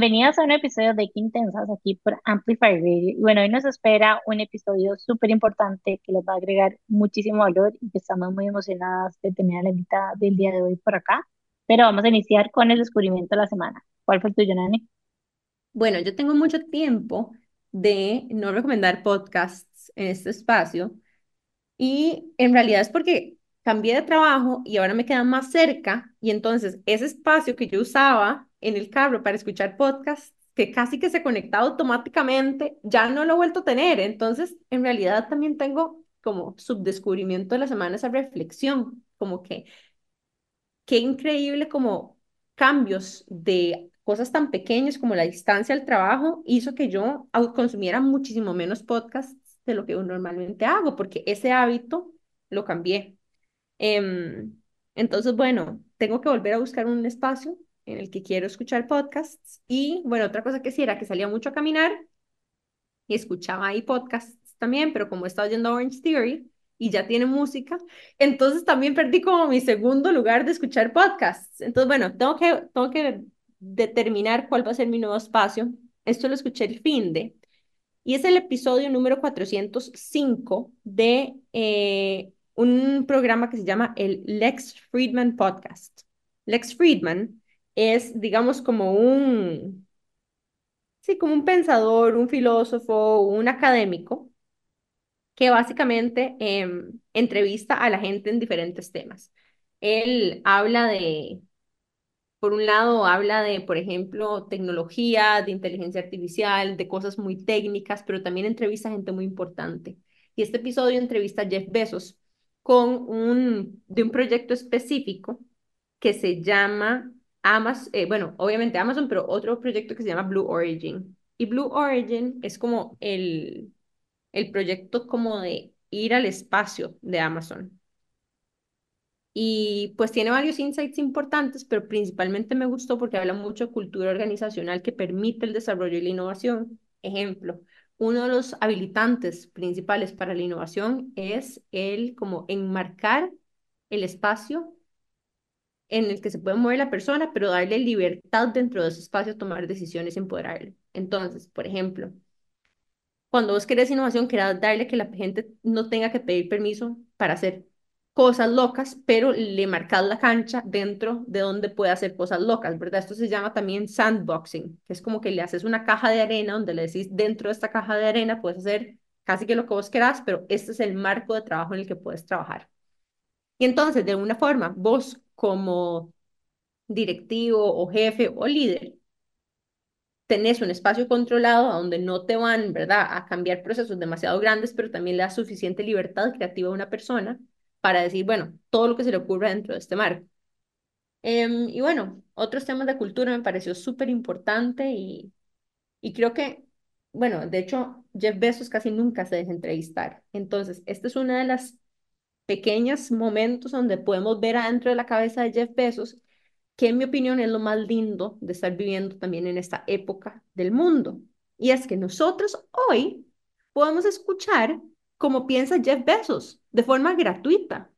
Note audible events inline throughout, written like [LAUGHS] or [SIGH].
Bienvenidos a un episodio de Qué Intensas aquí por Amplify Radio. Bueno, hoy nos espera un episodio súper importante que les va a agregar muchísimo valor y que estamos muy emocionadas de tener a la invitada del día de hoy por acá. Pero vamos a iniciar con el descubrimiento de la semana. ¿Cuál fue el tuyo, Nani? Bueno, yo tengo mucho tiempo de no recomendar podcasts en este espacio y en realidad es porque cambié de trabajo y ahora me quedan más cerca y entonces ese espacio que yo usaba en el carro para escuchar podcasts, que casi que se conectaba automáticamente, ya no lo he vuelto a tener. Entonces, en realidad también tengo como subdescubrimiento de la semana esa reflexión, como que qué increíble como cambios de cosas tan pequeñas como la distancia al trabajo hizo que yo consumiera muchísimo menos podcasts de lo que yo normalmente hago, porque ese hábito lo cambié. Em, entonces, bueno, tengo que volver a buscar un espacio en el que quiero escuchar podcasts. Y bueno, otra cosa que sí era que salía mucho a caminar y escuchaba ahí podcasts también, pero como estaba yendo a Orange Theory y ya tiene música, entonces también perdí como mi segundo lugar de escuchar podcasts. Entonces, bueno, tengo que, tengo que determinar cuál va a ser mi nuevo espacio. Esto lo escuché el fin de, y es el episodio número 405 de eh, un programa que se llama el Lex Friedman Podcast. Lex Friedman es, digamos, como un, sí, como un pensador, un filósofo, un académico que básicamente em, entrevista a la gente en diferentes temas. Él habla de, por un lado, habla de, por ejemplo, tecnología, de inteligencia artificial, de cosas muy técnicas, pero también entrevista a gente muy importante. Y este episodio entrevista a Jeff Bezos con un, de un proyecto específico que se llama Amazon, eh, bueno, obviamente Amazon, pero otro proyecto que se llama Blue Origin. Y Blue Origin es como el, el proyecto como de ir al espacio de Amazon. Y pues tiene varios insights importantes, pero principalmente me gustó porque habla mucho de cultura organizacional que permite el desarrollo y la innovación. Ejemplo, uno de los habilitantes principales para la innovación es el como enmarcar el espacio en el que se puede mover la persona, pero darle libertad dentro de ese espacio a tomar decisiones y empoderarle. Entonces, por ejemplo, cuando vos querés innovación, querés darle que la gente no tenga que pedir permiso para hacer cosas locas, pero le marcas la cancha dentro de donde puede hacer cosas locas, ¿verdad? Esto se llama también sandboxing, que es como que le haces una caja de arena donde le decís, dentro de esta caja de arena puedes hacer casi que lo que vos querás, pero este es el marco de trabajo en el que puedes trabajar. Y entonces, de alguna forma, vos como directivo o jefe o líder, tenés un espacio controlado donde no te van, ¿verdad?, a cambiar procesos demasiado grandes, pero también le das suficiente libertad creativa a una persona para decir, bueno, todo lo que se le ocurra dentro de este marco. Em, y bueno, otros temas de cultura me pareció súper importante y, y creo que, bueno, de hecho, Jeff Bezos casi nunca se deja entrevistar. Entonces, esta es una de las pequeños momentos donde podemos ver adentro de la cabeza de Jeff Bezos, que en mi opinión es lo más lindo de estar viviendo también en esta época del mundo. Y es que nosotros hoy podemos escuchar cómo piensa Jeff Bezos de forma gratuita.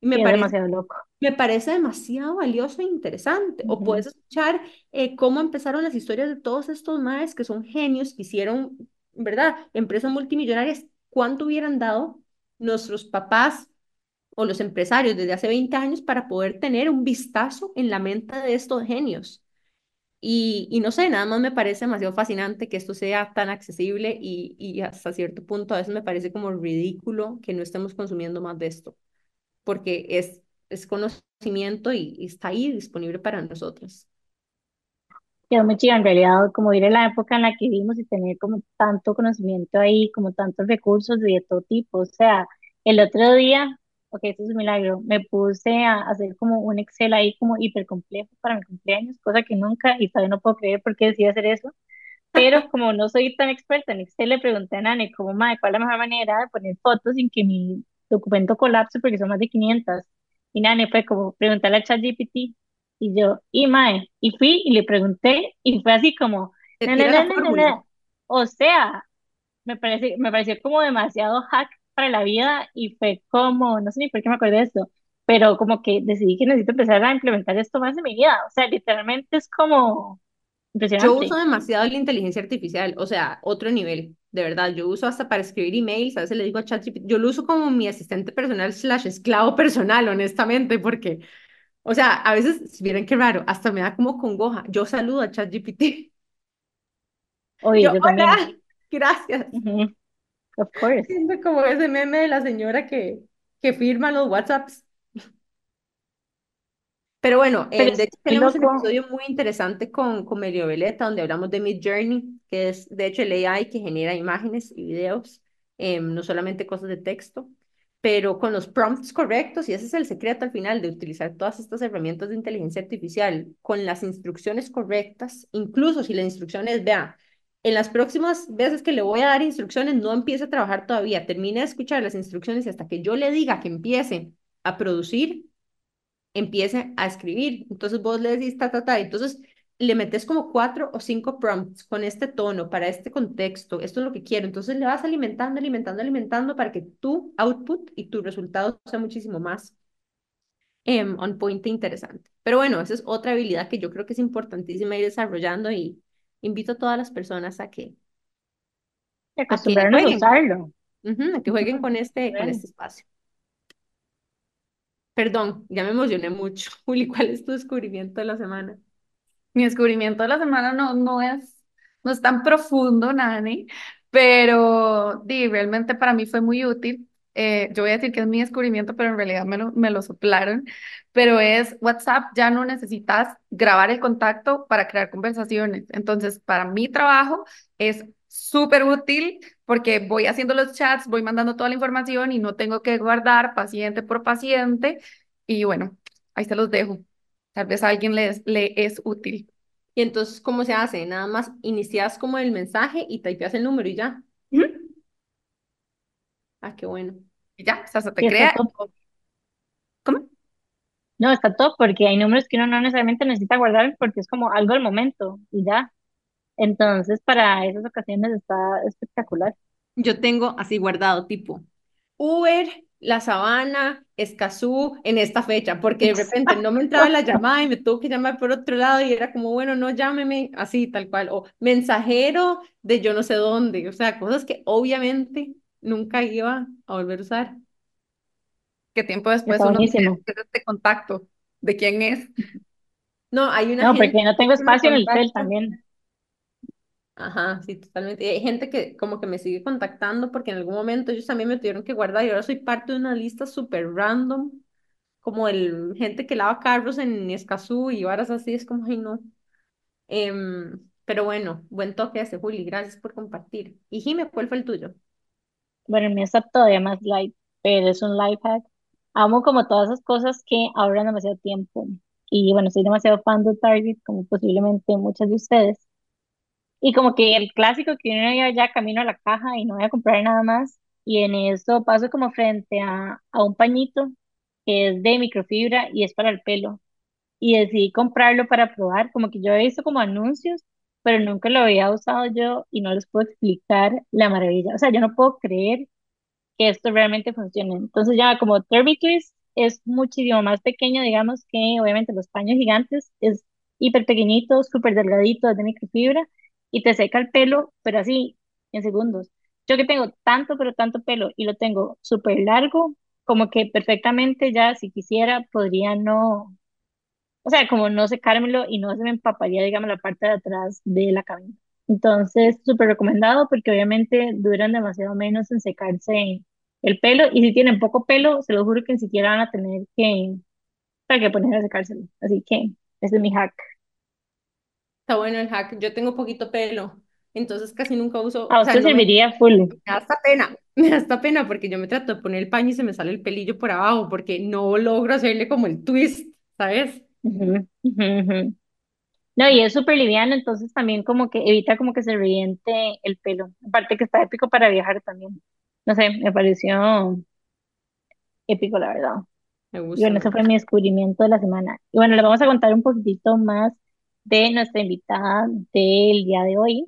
Y me parece demasiado loco. Me parece demasiado valioso e interesante. O puedes escuchar eh, cómo empezaron las historias de todos estos maes que son genios, que hicieron, ¿verdad? Empresas multimillonarias. ¿Cuánto hubieran dado nuestros papás o los empresarios desde hace 20 años para poder tener un vistazo en la mente de estos genios. Y, y no sé, nada más me parece demasiado fascinante que esto sea tan accesible y, y hasta cierto punto a veces me parece como ridículo que no estemos consumiendo más de esto, porque es, es conocimiento y, está ahí disponible para nosotros. Quedó muy chido en realidad, como ir en la época en la que vivimos y tener como tanto conocimiento ahí, como tantos recursos de todo tipo. O sea, el otro día ok, esto es un milagro. Me puse a hacer como un Excel ahí como hiper complejo para mi cumpleaños, cosa que nunca y todavía no puedo creer por qué decidí hacer eso. Pero [LAUGHS] como no soy tan experta en Excel, le pregunté a Nani como, madre, ¿cuál es la mejor manera de poner fotos sin que mi documento colapse porque son más de 500? Y Nani fue como preguntarle a ChatGPT y yo, y mae, y fui y le pregunté y fue así como, o sea, me parece, me pareció como demasiado hack para la vida y fue como, no sé ni por qué me acordé de esto, pero como que decidí que necesito empezar a implementar esto más en mi vida. O sea, literalmente es como, Yo uso demasiado la inteligencia artificial, o sea, otro nivel, de verdad. Yo uso hasta para escribir emails, a veces le digo a ChatGPT, yo lo uso como mi asistente personal slash esclavo personal, honestamente, porque, o sea, a veces, si vieran qué raro, hasta me da como congoja. Yo saludo a ChatGPT. Oye, Yo, yo también. hola, gracias. Of course. Siento como ese meme de la señora que, que firma los WhatsApps. Pero bueno, Pero em, de hecho muy tenemos un episodio muy interesante con, con Mario Veleta, donde hablamos de Mid Journey, que es de hecho el AI que genera imágenes y videos, em, no solamente cosas de texto, pero con los prompts correctos, y ese es el secreto al final de utilizar todas estas herramientas de inteligencia artificial, con las instrucciones correctas, incluso si la instrucción es, vea, en las próximas veces que le voy a dar instrucciones, no empiece a trabajar todavía, termine de escuchar las instrucciones y hasta que yo le diga que empiece a producir empiece a escribir. Entonces vos le decís ta, ta, ta. Entonces le metes como cuatro o cinco prompts con este tono, para este contexto, esto es lo que quiero. Entonces le vas alimentando, alimentando, alimentando para que tu output y tu resultado sea muchísimo más um, on point e interesante. Pero bueno, esa es otra habilidad que yo creo que es importantísima ir desarrollando y invito a todas las personas a que, a que a jueguen, usarlo. a que jueguen con este, con este espacio. Perdón, ya me emocioné mucho. [LAUGHS] Juli, ¿cuál es tu descubrimiento de la semana? Mi descubrimiento de la semana no, no es, no es tan profundo, Nani, pero di, realmente para mí fue muy útil. Eh, yo voy a decir que es mi descubrimiento, pero en realidad me lo, me lo soplaron. Pero es WhatsApp, ya no necesitas grabar el contacto para crear conversaciones. Entonces, para mi trabajo es súper útil porque voy haciendo los chats, voy mandando toda la información y no tengo que guardar paciente por paciente. Y bueno, ahí se los dejo. Tal vez a alguien les, le es útil. Y entonces, ¿cómo se hace? Nada más inicias como el mensaje y typeas el número y ya. Ah, qué bueno. Y ya, o sea, se te crea. top. ¿Cómo? No, está top porque hay números que uno no necesariamente necesita guardar porque es como algo del momento y ya. Entonces, para esas ocasiones está espectacular. Yo tengo así guardado tipo Uber, La Sabana, Escazú en esta fecha, porque de repente no me entraba la [LAUGHS] llamada y me tuvo que llamar por otro lado y era como, bueno, no llámeme así, tal cual, o mensajero de yo no sé dónde, o sea, cosas que obviamente nunca iba a volver a usar. Que tiempo después uno. ¿qué es este contacto? ¿De quién es? No, hay una No, gente porque no tengo espacio en el cel también. Ajá, sí, totalmente. Y hay gente que como que me sigue contactando porque en algún momento ellos también me tuvieron que guardar y ahora soy parte de una lista súper random, como el gente que lava carros en Escazú y varas así, es como, ay no. Em, pero bueno, buen toque ese, Juli, gracias por compartir. Y Jime, ¿cuál fue el tuyo? Bueno, el mío está todavía más light, pero es un life hack. Amo como todas esas cosas que ahorran demasiado tiempo. Y bueno, soy demasiado fan de Target, como posiblemente muchos de ustedes. Y como que el clásico que uno ya, ya camino a la caja y no voy a comprar nada más. Y en eso paso como frente a, a un pañito que es de microfibra y es para el pelo. Y decidí comprarlo para probar, como que yo he visto como anuncios, pero nunca lo había usado yo y no les puedo explicar la maravilla. O sea, yo no puedo creer que esto realmente funcione. Entonces ya como Turby Twist es muchísimo más pequeño, digamos, que obviamente los paños gigantes, es hiper pequeñito, súper delgadito, es de microfibra y te seca el pelo, pero así, en segundos. Yo que tengo tanto, pero tanto pelo y lo tengo súper largo, como que perfectamente ya, si quisiera, podría no, o sea, como no secármelo y no se me empaparía, digamos, la parte de atrás de la cabeza. Entonces, súper recomendado porque obviamente duran demasiado menos en secarse el pelo y si tienen poco pelo, se lo juro que ni siquiera van a tener que, para que poner a secárselo. Así que ese es mi hack. Está bueno el hack, yo tengo poquito pelo, entonces casi nunca uso, A o sea, usted no me, serviría full. me da hasta pena, [LAUGHS] me da hasta pena porque yo me trato de poner el paño y se me sale el pelillo por abajo porque no logro hacerle como el twist, ¿sabes? Ujú, ujú, ujú. No, y es súper liviano, entonces también como que evita como que se reviente el pelo. Aparte que está épico para viajar también. No sé, me pareció épico, la verdad. Me Y gusta, bueno, me ese fue gusta. mi descubrimiento de la semana. Y bueno, les vamos a contar un poquitito más de nuestra invitada del día de hoy.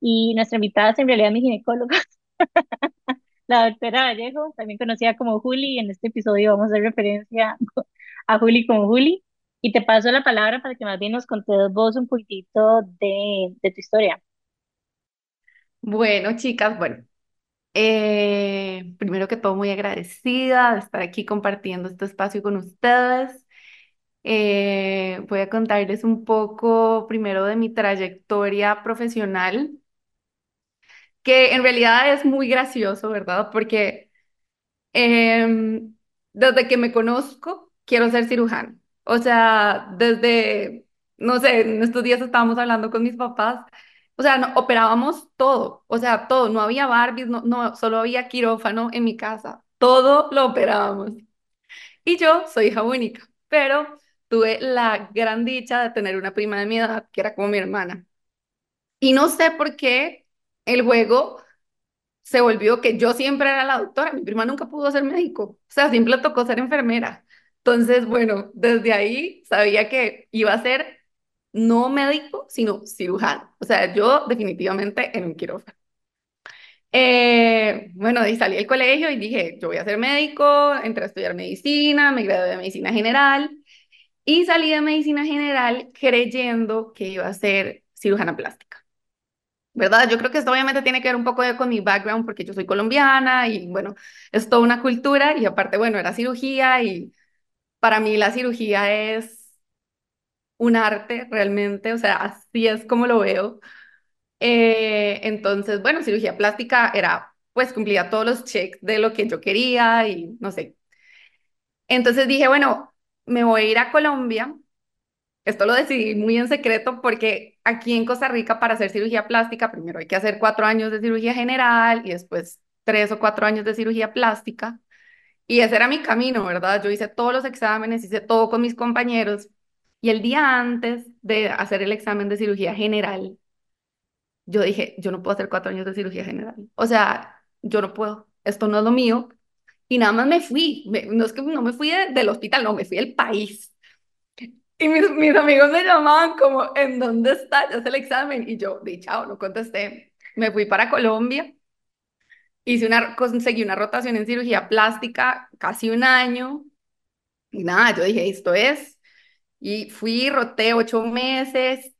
Y nuestra invitada es en realidad mi ginecóloga, [LAUGHS] la doctora Vallejo, también conocida como Juli. En este episodio vamos a hacer referencia a Juli como Juli. Y te paso la palabra para que más bien nos contes vos un poquitito de, de tu historia. Bueno, chicas, bueno, eh, primero que todo muy agradecida de estar aquí compartiendo este espacio con ustedes. Eh, voy a contarles un poco primero de mi trayectoria profesional, que en realidad es muy gracioso, ¿verdad? Porque Em, desde que me conozco, quiero ser cirujano. O sea, desde, no sé, en estos días estábamos hablando con mis papás. O sea, no, operábamos todo. O sea, todo. No había Barbies, no, no, solo había quirófano en mi casa. Todo lo operábamos. Y yo soy hija única, pero tuve la gran dicha de tener una prima de mi edad que era como mi hermana. Y no sé por qué el juego se volvió que yo siempre era la doctora, mi prima nunca pudo ser médico, o sea, siempre tocó ser enfermera. Entonces, bueno, desde ahí sabía que iba a ser no médico, sino cirujano. O sea, yo definitivamente en un quirófano. Eh, bueno, ahí salí del colegio y dije, yo voy a ser médico, entré a estudiar medicina, me gradué de medicina general y salí de medicina general creyendo que iba a ser cirujana plástica. ¿verdad? Yo creo que esto obviamente tiene que ver un poco con mi background porque yo soy colombiana y bueno, es toda una cultura y aparte, bueno, era cirugía y para mí la cirugía es un arte realmente, o sea, así es como lo veo. Eh, entonces, bueno, cirugía plástica era, pues cumplía todos los checks de lo que yo quería y no sé. Entonces dije, bueno, me voy a ir a Colombia esto lo decidí muy en secreto porque aquí en Costa Rica para hacer cirugía plástica primero hay que hacer cuatro años de cirugía general y después tres o cuatro años de cirugía plástica. Y ese era mi camino, ¿verdad? Yo hice todos los exámenes, hice todo con mis compañeros. Y el día antes de hacer el examen de cirugía general, yo dije, yo no puedo hacer cuatro años de cirugía general. O sea, yo no puedo, esto no es lo mío. Y nada más me fui, no es que no me fui del hospital, no, me fui del país. Y mis, amigos me llamaban como, ¿en dónde está? Ya el examen. Y yo, di chao, no contesté. Me fui para Colombia. Hice una, conseguí una rotación en cirugía plástica casi un año. Y nada, yo dije, esto es. Y fui, roté ocho meses.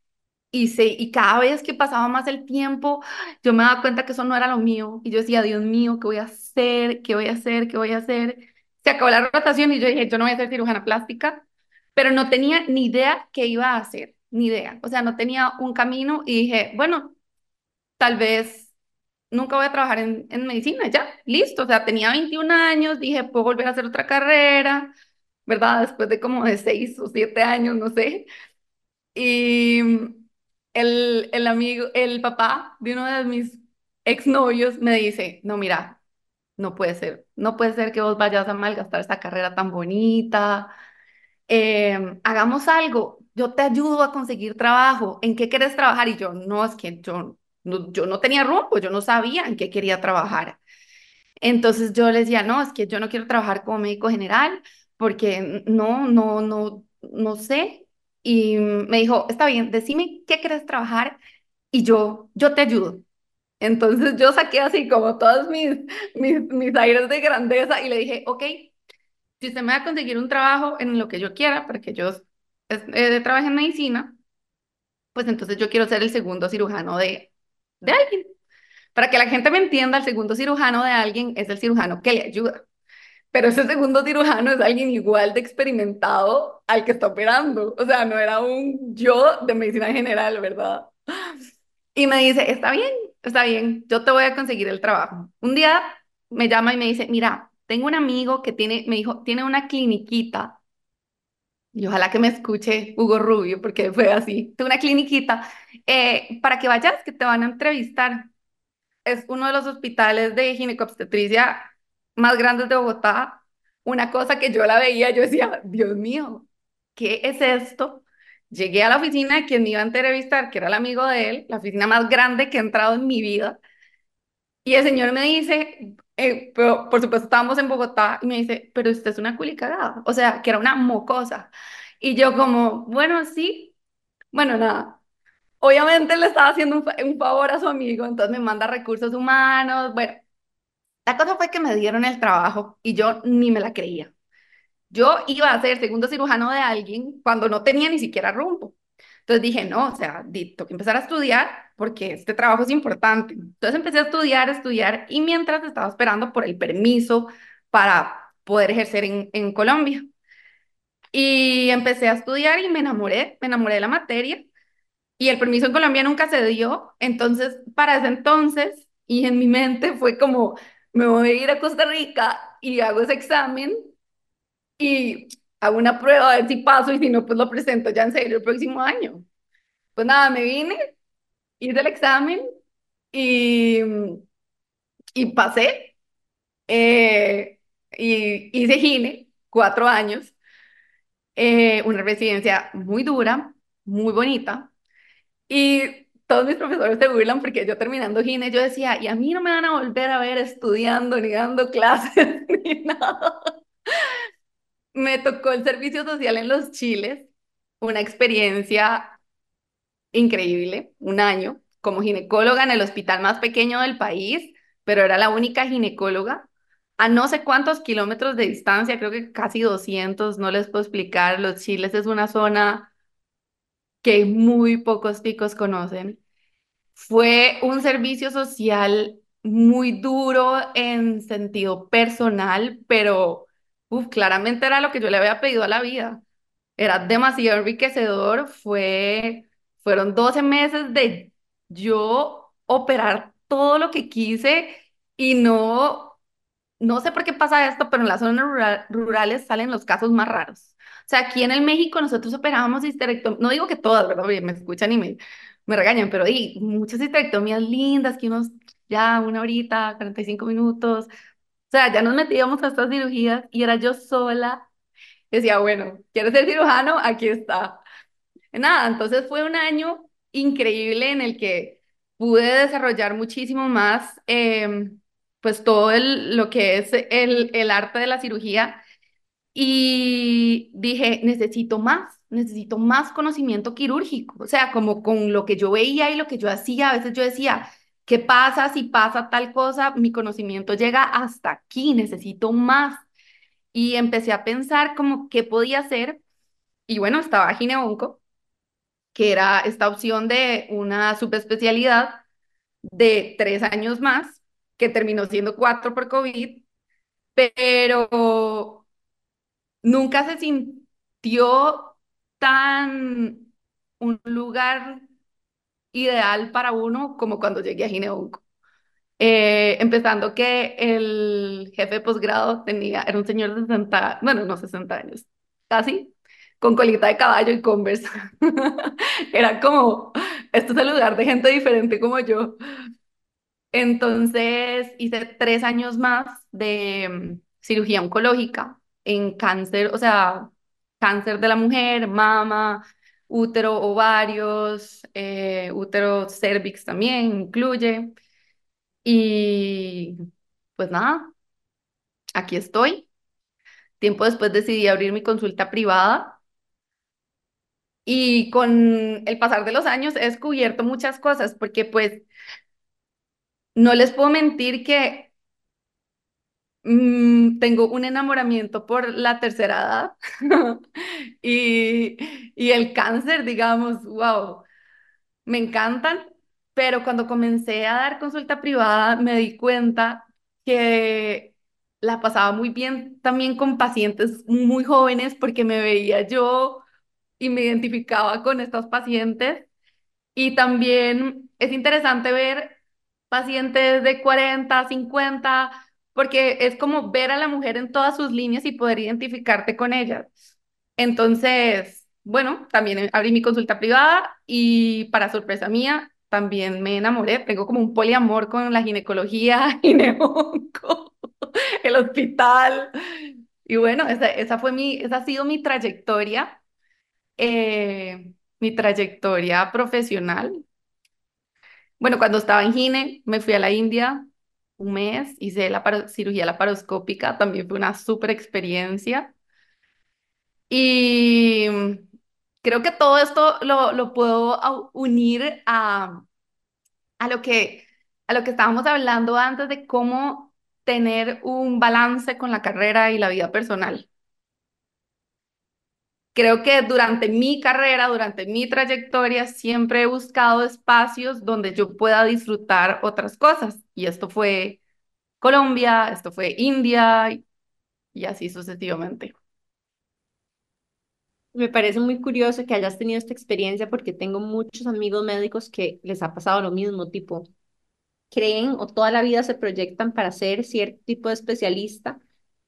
Se, y cada vez que pasaba más el tiempo, yo me daba cuenta que eso no era lo mío. Y yo decía, Dios mío, ¿qué voy a hacer? ¿Qué voy a hacer? ¿Qué voy a hacer? Se acabó la rotación y yo dije, yo no voy a ser cirujana plástica pero no tenía ni idea qué iba a hacer, ni idea. O sea, no tenía un camino y dije, bueno, tal vez nunca voy a trabajar en, en medicina, ya, listo. O sea, tenía 21 años, dije, puedo volver a hacer otra carrera, ¿verdad? Después de como de 6 o 7 años, no sé. Y el, el amigo, el papá de uno de mis exnovios me dice, no, mira, no puede ser, no puede ser que vos vayas a malgastar esta carrera tan bonita, Em, hagamos algo, yo te ayudo a conseguir trabajo, ¿en qué quieres trabajar? Y yo, no, es que yo no, yo no tenía rumbo, yo no sabía en qué quería trabajar. Entonces yo le decía, no, es que yo no quiero trabajar como médico general porque no, no, no, no sé. Y me dijo, está bien, decime qué quieres trabajar y yo, yo te ayudo. Entonces yo saqué así como todos mis, mis, mis aires de grandeza y le dije, ok, si usted me va a conseguir un trabajo en lo que yo quiera, porque yo eh, en medicina, pues entonces yo quiero ser el segundo cirujano de, de alguien. Para que la gente me entienda, el segundo cirujano de alguien es el cirujano que le ayuda. Pero ese segundo cirujano es alguien igual de experimentado al que está operando. O sea, no era un yo de medicina general, ¿verdad? Y me dice, está bien, está bien, yo te voy a conseguir el trabajo. Un día me llama y me dice, mira, tengo un amigo que tiene, me dijo, tiene una cliniquita. Y ojalá que me escuche Hugo Rubio, porque fue así. Tengo una cliniquita eh, para que vayas, que te van a entrevistar. Es uno de los hospitales de ginecobstetricia más grandes de Bogotá. Una cosa que yo la veía, yo decía, Dios mío, ¿qué es esto? Llegué a la oficina de quien me iba a entrevistar, que era el amigo de él, la oficina más grande que he entrado en mi vida. Y el señor me dice, eh, pero por supuesto estábamos en Bogotá y me dice, pero usted es una culicagada, o sea, que era una mocosa. Y yo como, bueno, sí, bueno, nada. Obviamente le estaba haciendo un, un favor a su amigo, entonces me manda recursos humanos. Bueno, la cosa fue que me dieron el trabajo y yo ni me la creía. Yo iba a ser segundo cirujano de alguien cuando no tenía ni siquiera rumbo. Entonces dije, no, o sea, tengo que empezar a estudiar porque este trabajo es importante. Entonces empecé a estudiar, estudiar y mientras estaba esperando por el permiso para poder ejercer en, en Colombia. Y empecé a estudiar y me enamoré, me enamoré de la materia y el permiso en Colombia nunca se dio. Entonces, para ese entonces, y en mi mente fue como, me voy a ir a Costa Rica y hago ese examen y hago una prueba a ver si paso y si no, pues lo presento ya en serio el próximo año. Pues nada, me vine, hice el examen y, y pasé. Eh, y hice gine, cuatro años, eh, una residencia muy dura, muy bonita. Y todos mis profesores se burlan porque yo terminando gine, yo decía, y a mí no me van a volver a ver estudiando, ni dando clases, [LAUGHS] ni nada. Me tocó el servicio social en los Chiles, una experiencia increíble, un año como ginecóloga en el hospital más pequeño del país, pero era la única ginecóloga a no sé cuántos kilómetros de distancia, creo que casi 200, no les puedo explicar. Los Chiles es una zona que muy pocos picos conocen. Fue un servicio social muy duro en sentido personal, pero claramente era lo que yo le había pedido a la vida. Era demasiado enriquecedor. Fue, fueron 12 meses de yo operar todo lo que quise y no no sé por qué pasa esto, pero en las zonas rurales salen los casos más raros. O sea, aquí en el México nosotros operábamos histerectomías, no digo que todas, ¿verdad? Me escuchan y me, me regañan, pero di, muchas histerectomías lindas, que unos ya una horita, 45 minutos. Sea, ya nos metíamos a estas cirugías y era yo sola. Decía, bueno, ¿quieres ser cirujano? Aquí está. Nada, entonces fue un año increíble en el que pude desarrollar muchísimo más. Eh, pues todo el, lo que es el, el arte de la cirugía y dije, necesito más, necesito más conocimiento quirúrgico, o sea, como con lo que yo veía y lo que yo hacía, a veces yo decía, ¿qué pasa si pasa tal cosa? Mi conocimiento llega hasta aquí, necesito más. Y empecé a pensar como qué podía hacer y bueno, estaba Gineonco, que era esta opción de una subespecialidad de tres años más que terminó siendo cuatro por COVID, pero nunca se sintió tan un lugar ideal para uno como cuando llegué a Gineonco. Eh, empezando que el jefe de posgrado tenía, era un señor de 60, bueno, no 60 años, casi, con colita de caballo y conversa. [LAUGHS] era como, esto es el lugar de gente diferente como yo. Entonces hice tres años más de mm, cirugía oncológica en cáncer, o sea, cáncer de la mujer, mama, útero, ovarios, eh, útero cervix también incluye. Y pues nada, aquí estoy. Tiempo después decidí abrir mi consulta privada y con el pasar de los años he descubierto muchas cosas porque pues no les puedo mentir que mm, tengo un enamoramiento por la tercera edad [LAUGHS] y, y el cáncer, digamos, wow, me encantan, pero cuando comencé a dar consulta privada me di cuenta que la pasaba muy bien también con pacientes muy jóvenes porque me veía yo y me identificaba con estos pacientes. Y también es interesante ver pacientes de 40, 50, porque es como ver a la mujer en todas sus líneas y poder identificarte con ella. Entonces, bueno, también abrí mi consulta privada y para sorpresa mía, también me enamoré. Tengo como un poliamor con la ginecología, [LAUGHS] gineonco, el hospital. Y bueno, esa, esa fue mi, esa ha sido mi trayectoria, eh, mi trayectoria profesional. Bueno, cuando estaba en Gine, me fui a la India un mes, hice la cirugía laparoscópica, también fue una súper experiencia. Y creo que todo esto lo, lo puedo unir a, a, lo que, a lo que estábamos hablando antes de cómo tener un balance con la carrera y la vida personal. Creo que durante mi carrera, durante mi trayectoria, siempre he buscado espacios donde yo pueda disfrutar otras cosas. Y esto fue Colombia, esto fue India y así sucesivamente. Me parece muy curioso que hayas tenido esta experiencia porque tengo muchos amigos médicos que les ha pasado lo mismo, tipo, creen o toda la vida se proyectan para ser cierto tipo de especialista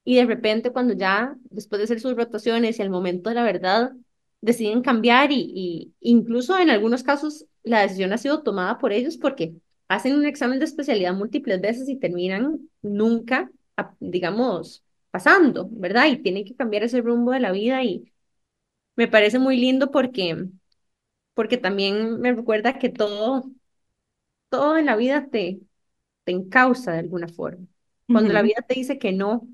y de repente cuando ya, después de hacer sus rotaciones y al momento de la verdad, deciden cambiar y, y incluso en algunos casos la decisión ha sido tomada por ellos porque hacen un examen de especialidad múltiples veces y terminan nunca, digamos, pasando, ¿verdad? Y tienen que cambiar ese rumbo de la vida y me parece muy lindo porque, porque también me recuerda que todo, todo en la vida te, te encausa de alguna forma. Cuando la vida te dice que no,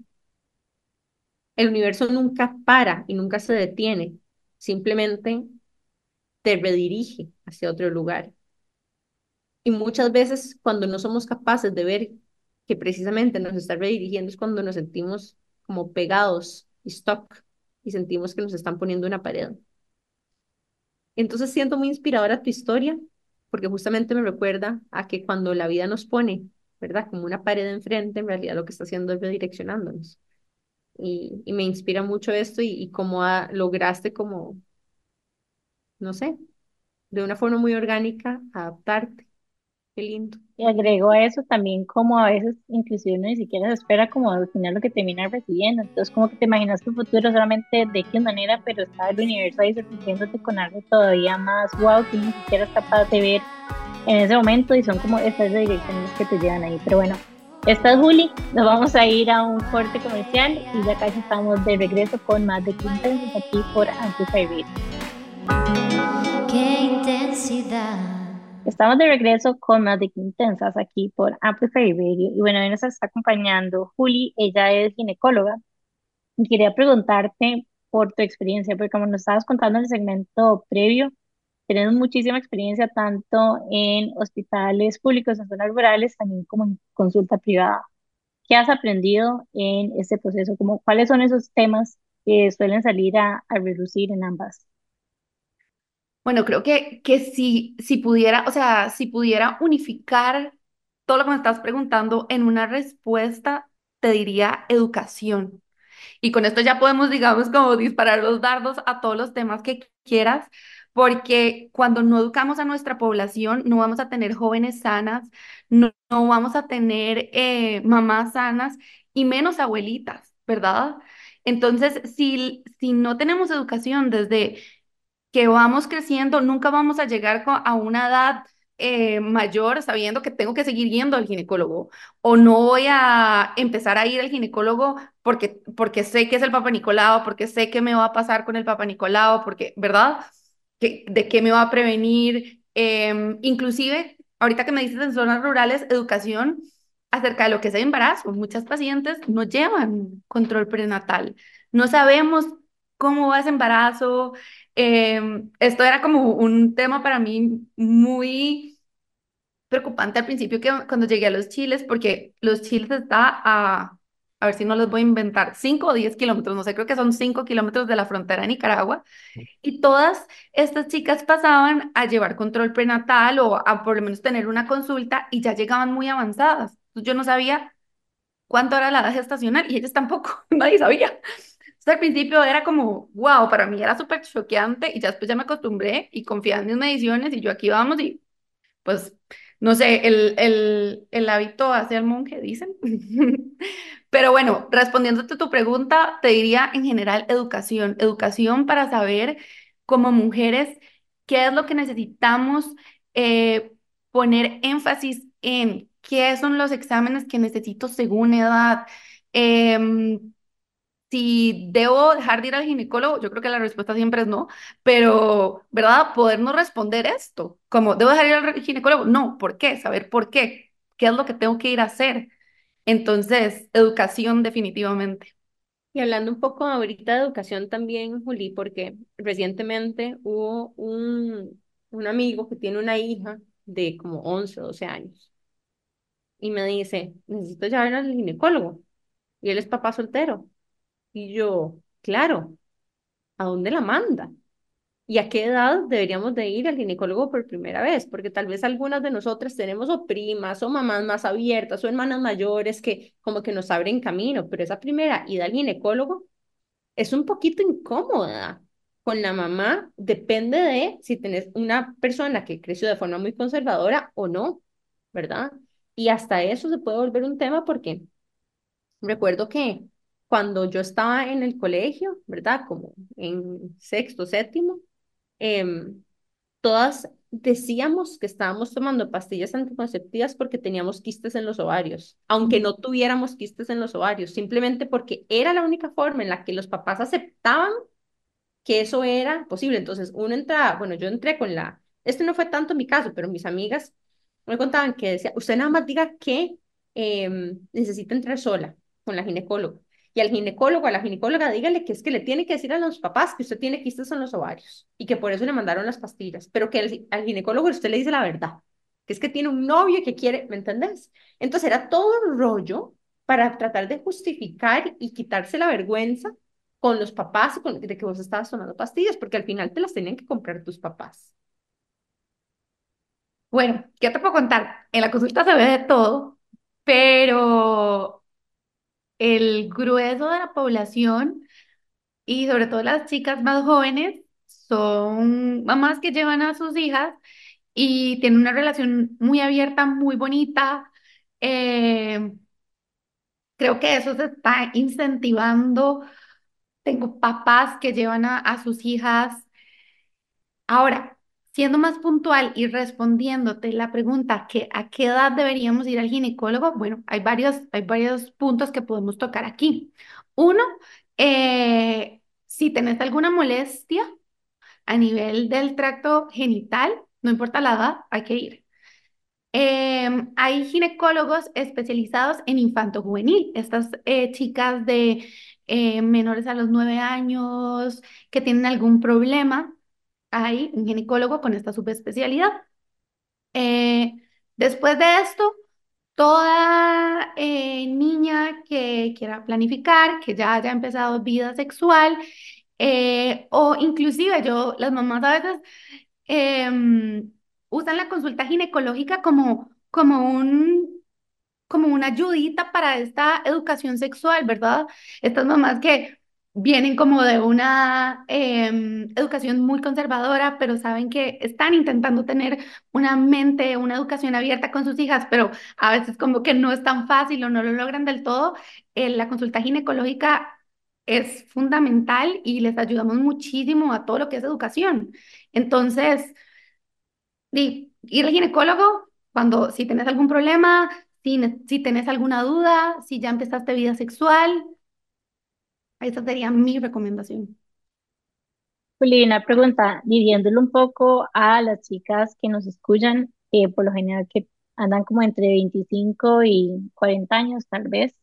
el universo nunca para y nunca se detiene, simplemente te redirige hacia otro lugar. Y muchas veces cuando no somos capaces de ver que precisamente nos está redirigiendo es cuando nos sentimos como pegados y stuck y sentimos que nos están poniendo una pared. Entonces siento muy inspiradora tu historia porque justamente me recuerda a que cuando la vida nos pone, ¿verdad? Como una pared enfrente, en realidad lo que está haciendo es redireccionándonos. Y, y me inspira mucho esto y, y cómo lograste como, no sé, de una forma muy orgánica adaptarte. Qué lindo. Y agrego a eso también como a veces inclusive uno ni siquiera se espera como al final lo que termina recibiendo. Entonces como que te imaginas tu futuro solamente de qué manera, pero está el universo ahí sorprendiéndote con algo todavía más wow que ni siquiera es capaz de ver en ese momento y son como esas direcciones que te llevan ahí. Pero bueno, esta es Juli, nos vamos a ir a un corte comercial y ya casi estamos de regreso con más de 15 aquí por Amplify Qué intensidad. Estamos de regreso con más de Intensas aquí por Amplify Radio. Y bueno, hoy nos está acompañando Juli, ella es ginecóloga. Y quería preguntarte por tu experiencia, porque como nos estabas contando en el segmento previo, tienes muchísima experiencia tanto en hospitales públicos, en zonas rurales, también como en consulta privada. ¿Qué has aprendido en este proceso? Como, ¿Cuáles son esos temas que suelen salir a, a reducir en ambas? Bueno, creo que, que si, si pudiera, o sea, si pudiera unificar todo lo que me estás preguntando en una respuesta, te diría educación. Y con esto ya podemos, digamos, como disparar los dardos a todos los temas que quieras, porque cuando no educamos a nuestra población, no vamos a tener jóvenes sanas, no, no vamos a tener eh, mamás sanas y menos abuelitas, ¿verdad? Entonces, si, si no tenemos educación desde que vamos creciendo, nunca vamos a llegar a una edad eh, mayor sabiendo que tengo que seguir yendo al ginecólogo o no voy a empezar a ir al ginecólogo porque, porque sé que es el Papa Nicolau, porque sé que me va a pasar con el Papa Nicolau, porque, ¿verdad? ¿De qué me va a prevenir? Em, inclusive, ahorita que me dices en zonas rurales, educación acerca de lo que es el embarazo. Muchas pacientes no llevan control prenatal. No sabemos cómo va ese embarazo, Em, esto era como un tema para mí muy preocupante al principio que cuando llegué a los chiles, porque los chiles está a, a ver si no los voy a inventar, 5 o 10 kilómetros, no sé, creo que son 5 kilómetros de la frontera de Nicaragua, y todas estas chicas pasaban a llevar control prenatal o a por lo menos tener una consulta y ya llegaban muy avanzadas. Yo no sabía cuánto era la edad gestacional y ellas tampoco, [LAUGHS] nadie sabía al principio era como, wow, para mí era súper choqueante y ya después ya me acostumbré y confiaba en mis mediciones y yo aquí vamos y pues, no sé, el, el, el hábito hace al monje, dicen. [LAUGHS] Pero bueno, respondiéndote a tu pregunta, te diría en general educación, educación para saber como mujeres qué es lo que necesitamos eh, poner énfasis en, qué son los exámenes que necesito según edad. Eh, si debo dejar de ir al ginecólogo, yo creo que la respuesta siempre es no, pero, ¿verdad? Podernos responder esto, como, ¿debo dejar de ir al ginecólogo? No, ¿por qué? Saber por qué, qué es lo que tengo que ir a hacer. Entonces, educación definitivamente. Y hablando un poco ahorita de educación también, Juli, porque recientemente hubo un, un amigo que tiene una hija de como 11 o 12 años y me dice, necesito llevarla al ginecólogo. Y él es papá soltero. Y yo, claro, ¿a dónde la manda? ¿Y a qué edad deberíamos de ir al ginecólogo por primera vez? Porque tal vez algunas de nosotras tenemos o primas o mamás más abiertas o hermanas mayores que como que nos abren camino, pero esa primera ida al ginecólogo es un poquito incómoda. Con la mamá depende de si tenés una persona que creció de forma muy conservadora o no, ¿verdad? Y hasta eso se puede volver un tema porque recuerdo que cuando yo estaba en el colegio, ¿verdad? Como en sexto, séptimo, em, todas decíamos que estábamos tomando pastillas anticonceptivas porque teníamos quistes en los ovarios, aunque no tuviéramos quistes en los ovarios, simplemente porque era la única forma en la que los papás aceptaban que eso era posible. Entonces, uno entra, bueno, yo entré con la, este no fue tanto mi caso, pero mis amigas me contaban que decía, usted nada más diga que eh, necesita entrar sola con la ginecóloga. Y al ginecólogo, a la ginecóloga, dígale que es que le tiene que decir a los papás que usted tiene quistes en los ovarios y que por eso le mandaron las pastillas, pero que al, al ginecólogo usted le dice la verdad, que es que tiene un novio que quiere, ¿me entendés? Entonces era todo un rollo para tratar de justificar y quitarse la vergüenza con los papás con, de que vos estabas tomando pastillas, porque al final te las tenían que comprar tus papás. Bueno, ¿qué te puedo contar? En la consulta se ve de todo, pero el grueso de la población y sobre todo las chicas más jóvenes son mamás que llevan a sus hijas y tienen una relación muy abierta, muy bonita. Eh, creo que eso se está incentivando. Tengo papás que llevan a, a sus hijas. Ahora, siendo más puntual y respondiéndote la pregunta que a qué edad deberíamos ir al ginecólogo, bueno, hay varios, hay varios puntos que podemos tocar aquí. Uno, eh, si tenés alguna molestia a nivel del tracto genital, no importa la edad, hay que ir. Em, hay ginecólogos especializados en infanto juvenil, estas eh, chicas de eh, menores a los nueve años que tienen algún problema hay un ginecólogo con esta subespecialidad. Eh, después de esto, toda eh, niña que quiera planificar, que ya haya empezado vida sexual, eh, o inclusive yo, las mamás a veces em, usan la consulta ginecológica como, como un como una ayudita para esta educación sexual, ¿verdad? Estas mamás que vienen como de una em, educación muy conservadora, pero saben que están intentando tener una mente, una educación abierta con sus hijas, pero a veces como que no es tan fácil o no lo logran del todo. Eh, la consulta ginecológica es fundamental y les ayudamos muchísimo a todo lo que es educación. Entonces, ir al ginecólogo cuando si tienes algún problema, si, si tienes alguna duda, si ya empezaste vida sexual, esa sería mi recomendación. Juli, una pregunta, dividiéndolo un poco a las chicas que nos escuchan, eh, por lo general que andan como entre 25 y 40 años tal vez,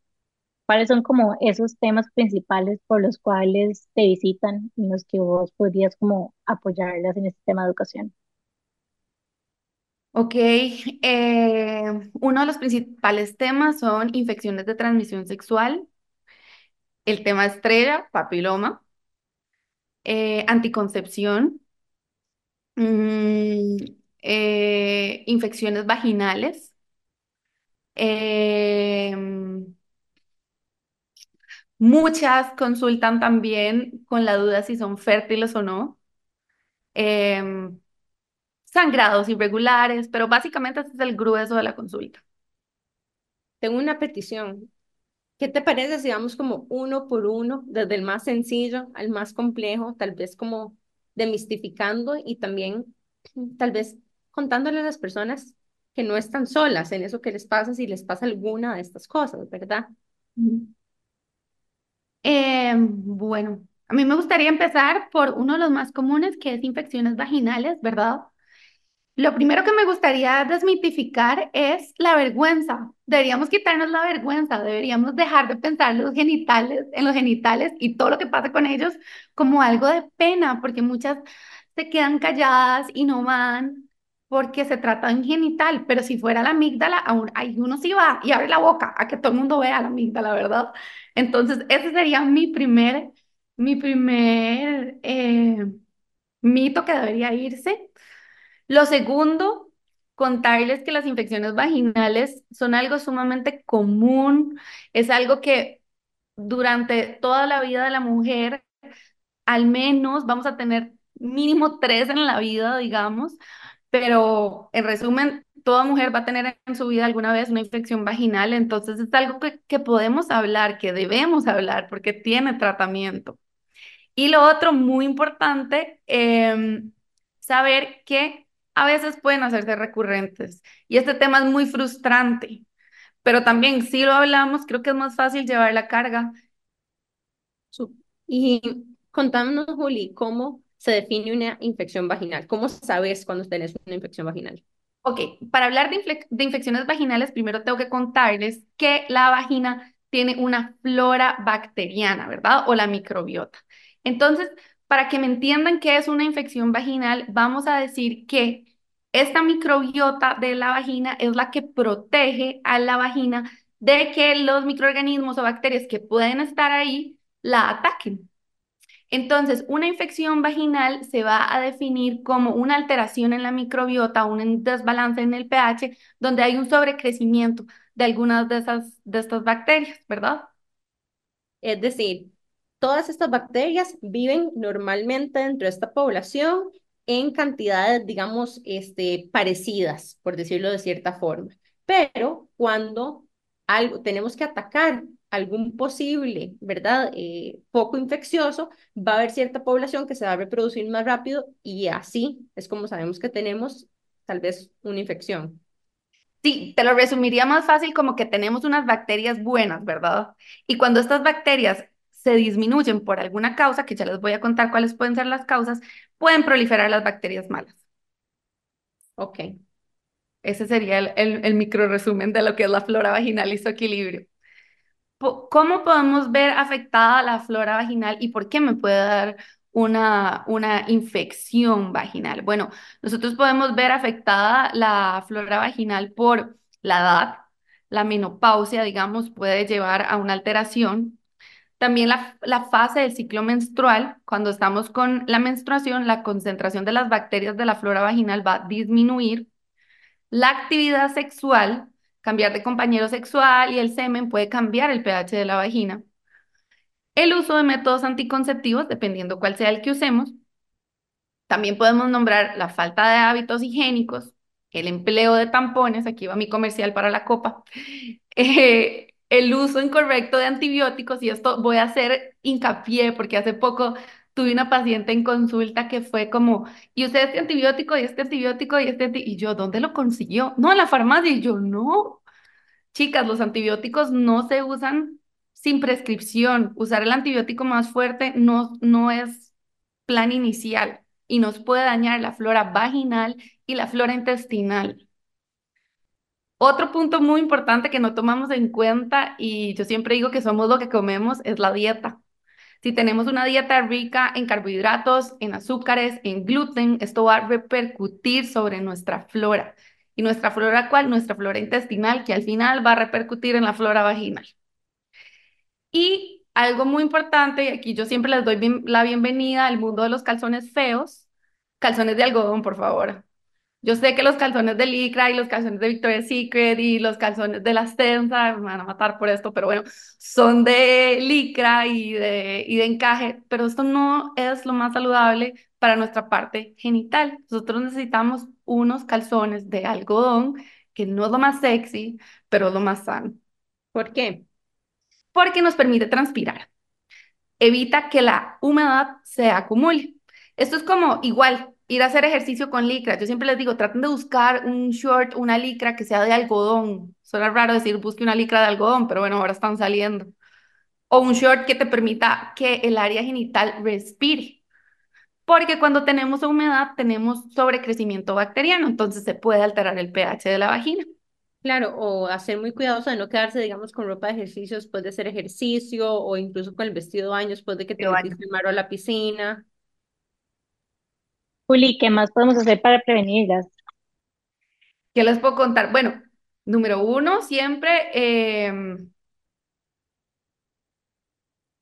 ¿cuáles son como esos temas principales por los cuales te visitan y los que vos podrías como apoyarlas en este tema de educación? Ok, eh, uno de los principales temas son infecciones de transmisión sexual, el tema estrella, papiloma, eh, anticoncepción, mm, eh, infecciones vaginales, em, muchas consultan también con la duda si son fértiles o no, em, sangrados irregulares, pero básicamente ese es el grueso de la consulta. Tengo una petición. ¿Qué te parece si vamos como uno por uno, desde el más sencillo al más complejo, tal vez como demistificando y también tal vez contándole a las personas que no están solas en eso que les pasa si les pasa alguna de estas cosas, ¿verdad? Eh, bueno, a mí me gustaría empezar por uno de los más comunes, que es infecciones vaginales, ¿verdad? Lo primero que me gustaría desmitificar es la vergüenza. Deberíamos quitarnos la vergüenza, deberíamos dejar de pensar los genitales, en los genitales y todo lo que pasa con ellos como algo de pena, porque muchas se quedan calladas y no van porque se trata de un genital, pero si fuera la amígdala, aún hay uno sí va y abre la boca a que todo el mundo vea la amígdala, ¿verdad? Entonces, ese sería mi primer Mi primer eh, mito que debería irse. Lo segundo, contarles que las infecciones vaginales son algo sumamente común, es algo que durante toda la vida de la mujer, al menos vamos a tener mínimo tres en la vida, digamos, pero en resumen, toda mujer va a tener en su vida alguna vez una infección vaginal, entonces es algo que, que podemos hablar, que debemos hablar, porque tiene tratamiento. Y lo otro muy importante, em, saber que a veces pueden hacerse recurrentes. Y este tema es muy frustrante, pero también si lo hablamos, creo que es más fácil llevar la carga. Y contámonos, Juli, ¿cómo se define una infección vaginal? ¿Cómo sabes cuando tenés una infección vaginal? Ok, para hablar de, de infecciones vaginales, primero tengo que contarles que la vagina tiene una flora bacteriana, ¿verdad? O la microbiota. Entonces, para que me entiendan qué es una infección vaginal, vamos a decir que esta microbiota de la vagina es la que protege a la vagina de que los microorganismos o bacterias que pueden estar ahí la ataquen. Entonces, una infección vaginal se va a definir como una alteración en la microbiota, un desbalance en el pH, donde hay un sobrecrecimiento de algunas de esas, de estas bacterias, ¿verdad? Es decir, todas estas bacterias viven normalmente dentro de esta población en cantidades, digamos, este, parecidas, por decirlo de cierta forma. Pero cuando algo, tenemos que atacar algún posible, ¿verdad? Eh, foco infeccioso, va a haber cierta población que se va a reproducir más rápido y así es como sabemos que tenemos tal vez una infección. Sí, te lo resumiría más fácil como que tenemos unas bacterias buenas, ¿verdad? Y cuando estas bacterias se disminuyen por alguna causa, que ya les voy a contar cuáles pueden ser las causas, pueden proliferar las bacterias malas. Ok. Ese sería el, el, micro resumen de lo que es la flora vaginal y su equilibrio. ¿Cómo podemos ver afectada la flora vaginal y por qué me puede dar una, una infección vaginal? Bueno, nosotros podemos ver afectada la flora vaginal por la edad, la menopausia, digamos, puede llevar a una alteración. También la, la fase del ciclo menstrual, cuando estamos con la menstruación, la concentración de las bacterias de la flora vaginal va a disminuir. La actividad sexual, cambiar de compañero sexual y el semen puede cambiar el pH de la vagina. El uso de métodos anticonceptivos, dependiendo cuál sea el que usemos. También podemos nombrar la falta de hábitos higiénicos, el empleo de tampones, aquí va mi comercial para la copa, [LAUGHS] eh, el uso incorrecto de antibióticos, y esto voy a hacer hincapié porque hace poco tuve una paciente en consulta que fue como, y usted este antibiótico, y este antibiótico, y este, anti-". y yo, ¿dónde lo consiguió? No, en la farmacia, y yo, no. Chicas, los antibióticos no se usan sin prescripción. Usar el antibiótico más fuerte no, no es plan inicial y nos puede dañar la flora vaginal y la flora intestinal. Otro punto muy importante que no tomamos en cuenta, y yo siempre digo que somos lo que comemos, es la dieta. Si tenemos una dieta rica en carbohidratos, en azúcares, en gluten, esto va a repercutir sobre nuestra flora. ¿Y nuestra flora cuál? Nuestra flora intestinal, que al final va a repercutir en la flora vaginal. Y algo muy importante, y aquí yo siempre les doy la bienvenida al mundo de los calzones feos, calzones de algodón, por favor. Yo sé que los calzones de Licra y los calzones de Victoria's Secret y los calzones de las Tensa, me van a matar por esto, pero bueno, son de Licra y de, y de encaje, pero esto no es lo más saludable para nuestra parte genital. Nosotros necesitamos unos calzones de algodón, que no es lo más sexy, pero es lo más sano, ¿Por qué? porque nos permite transpirar evita que la humedad se acumule. Esto es como igual, ir a hacer ejercicio con licra. Yo siempre les digo, traten de buscar un short, una licra que sea de algodón. Suena raro decir busque una licra de algodón, pero bueno, ahora están saliendo. O un short que te permita que el área genital respire. Porque cuando tenemos humedad tenemos sobrecrecimiento bacteriano, entonces se puede alterar el pH de la vagina. Claro, o hacer muy cuidadoso de no quedarse, digamos, con ropa de ejercicio después de hacer ejercicio o incluso con el vestido de baño después de que te metiste el mar a la piscina. Juli, ¿qué más podemos hacer para prevenirlas? ¿Qué les puedo contar? Bueno, número uno, siempre em,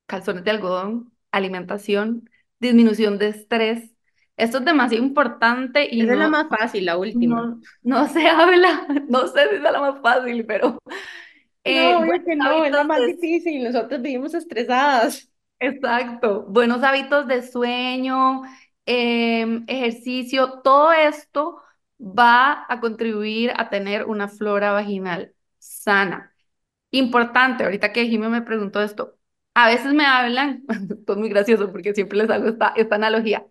calzones de algodón. alimentación, disminución de estrés. Esto es demasiado importante y Esa es la no, más fácil, la última. no, no se [LAUGHS] habla, no sé si es la más fácil, pero eh, No, buenos que no, es la más difícil. Nosotros vivimos estresadas. Exacto, buenos hábitos de sueño, em, ejercicio, todo esto va a contribuir a tener una flora vaginal sana. Importante, ahorita que Jimmy me preguntó esto, a veces me hablan, [LAUGHS] esto es muy gracioso porque siempre les hago esta, esta analogía,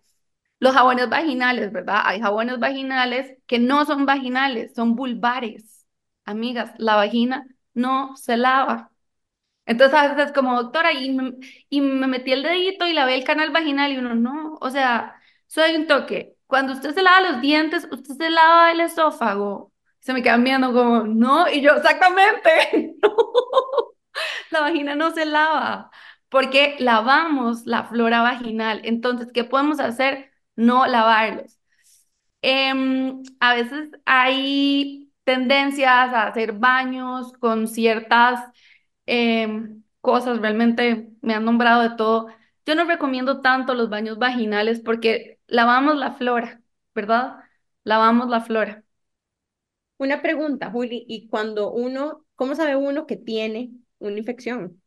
los jabones vaginales, ¿verdad? Hay jabones vaginales que no son vaginales, son vulvares. Amigas, la vagina no se lava. Entonces a veces es como, doctora, y me, y me metí el dedito y lavé el canal vaginal y uno, no, o sea, soy un toque. Cuando usted se lava los dientes, usted se lava el esófago. Se me quedan viendo como, no, y yo, exactamente, [LAUGHS] la vagina no se lava, porque lavamos la flora vaginal. Entonces, ¿qué podemos hacer? No lavarlos. Em, a veces hay tendencias a hacer baños con ciertas em, cosas, realmente me han nombrado de todo. Yo no recomiendo tanto los baños vaginales porque lavamos la flora, ¿verdad? Lavamos la flora. Una pregunta, Juli, ¿y cuando uno, cómo sabe uno que tiene una infección?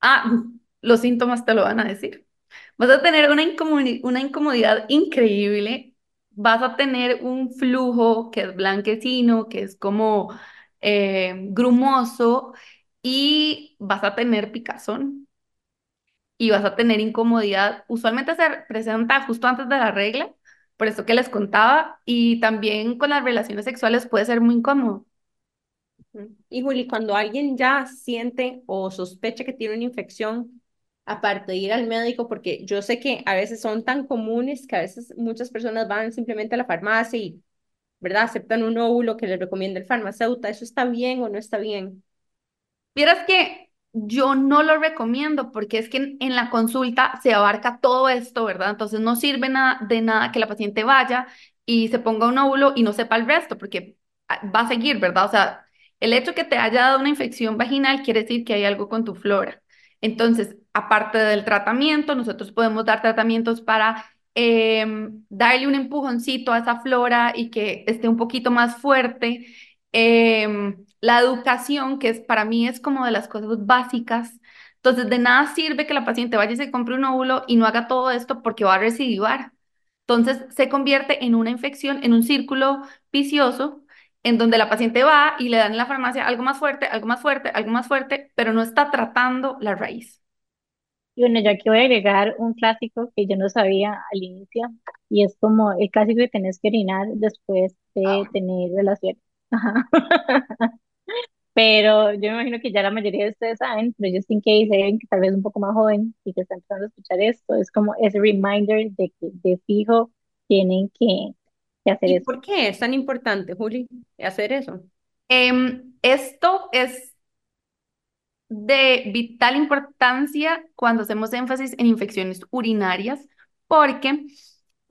Ah, los síntomas te lo van a decir. Vas a tener una incomodi- una incomodidad increíble, vas a tener un flujo que es blanquecino, que es como eh, grumoso, y vas a tener picazón y vas a tener incomodidad. Usualmente se presenta justo antes de la regla, por eso que les contaba, y también con las relaciones sexuales puede ser muy incómodo. Y Juli, cuando alguien ya siente o sospecha que tiene una infección, aparte de ir al médico, porque yo sé que a veces son tan comunes que a veces muchas personas van simplemente a la farmacia y, ¿verdad? Aceptan un óvulo que les recomienda el farmacéutico. ¿Eso está bien o no está bien? Vieras que yo no lo recomiendo porque es que en, la consulta se abarca todo esto, ¿verdad? Entonces no sirve nada, de nada que la paciente vaya y se ponga un óvulo y no sepa el resto porque ah, va a seguir, ¿verdad? O sea, el hecho que te haya dado una infección vaginal quiere decir que hay algo con tu flora. Entonces, aparte del tratamiento, nosotros podemos dar tratamientos para em, darle un empujoncito a esa flora y que esté un poquito más fuerte. Em, la educación, que es para mí es como de las cosas básicas. Entonces, de nada sirve que la paciente vaya y se compre un óvulo y no haga todo esto porque va a recidivar. Entonces, se convierte en una infección, en un círculo vicioso, en donde la paciente va y le dan en la farmacia algo más fuerte, algo más fuerte, algo más fuerte, pero no está tratando la raíz. Y bueno, yo aquí voy a agregar un clásico que yo no sabía al inicio, y es como el clásico que tenés que orinar después de tener relaciones. Ajá. [LAUGHS] Pero yo me imagino que ya la mayoría de ustedes saben, pero just in case hay alguien que tal vez un poco más joven y que está empezando a escuchar esto, es como ese reminder de que de fijo tienen que, que hacer ¿Y eso. por qué es tan importante, Juli, hacer eso? Em, esto es de vital importancia cuando hacemos énfasis en infecciones urinarias, porque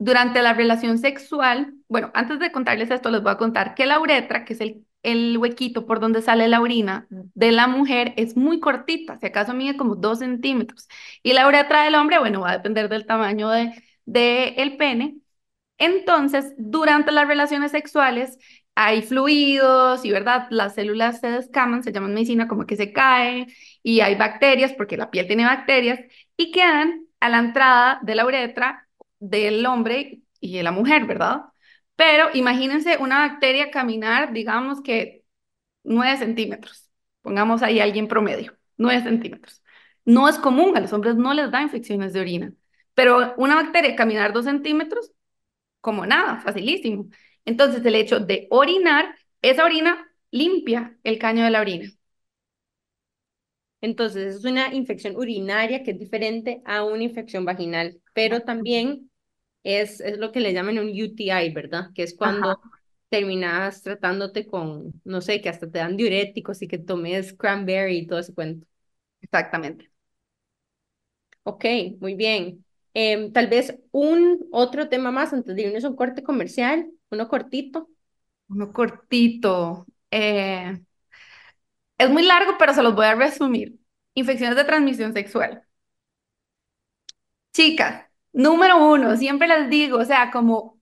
durante la relación sexual, bueno, antes de contarles esto, les voy a contar que la uretra, que es el, huequito por donde sale la orina de la mujer, es muy cortita, si acaso mide como dos centímetros, y la uretra del hombre, bueno, va a depender del tamaño de, de el pene. Entonces, durante las relaciones sexuales, hay fluidos y, ¿verdad? Las células se descaman, se llaman medicina, como que se cae, y hay bacterias, porque la piel tiene bacterias, y quedan a la entrada de la uretra del hombre y de la mujer, ¿verdad? Pero imagínense una bacteria caminar, digamos que 9 centímetros. Pongamos ahí alguien promedio, 9 centímetros. No es común, a los hombres no les da infecciones de orina, pero una bacteria caminar 2 centímetros, como nada, facilísimo. Entonces, el hecho de orinar, esa orina limpia el caño de la orina. Entonces, es una infección urinaria que es diferente a una infección vaginal, pero también es, es lo que le llaman un UTI, ¿verdad? Que es cuando Ajá, terminas tratándote con, no sé, que hasta te dan diuréticos y que tomes cranberry y todo ese cuento. exactamente. Ok, muy bien. Em, tal vez un otro tema más antes de irnos a un corte comercial, uno cortito. Uno cortito. eh, es muy largo, pero se los voy a resumir. Infecciones de transmisión sexual. Chicas, número uno, siempre les digo, o sea, como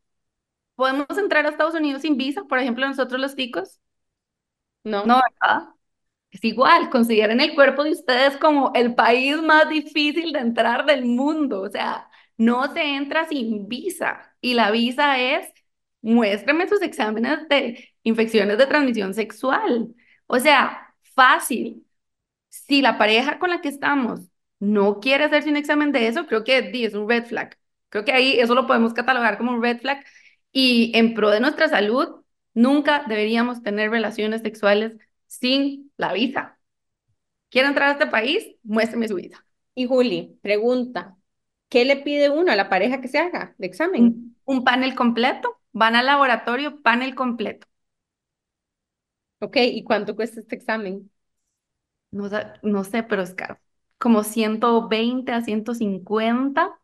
podemos entrar a Estados Unidos sin visa, por ejemplo, nosotros los ticos, no, No, ¿verdad? Es igual, consideren el cuerpo de ustedes como el país más difícil de entrar del mundo. O sea, no se entra sin visa. Y la visa es, muéstrame sus exámenes de infecciones de transmisión sexual. O sea, fácil. Si la pareja con la que estamos no quiere hacerse un examen de eso, creo que es un red flag. Creo que ahí eso lo podemos catalogar como un red flag. Y en pro de nuestra salud, nunca deberíamos tener relaciones sexuales sin la visa. ¿Quiere entrar a este país? Muéstreme su visa. Y Juli, pregunta, ¿qué le pide uno a la pareja que se haga de examen? Un, un panel completo. Van al laboratorio, panel completo. Ok, ¿y cuánto cuesta este examen? No, sé- no sé, pero es caro. Como 120 a 150.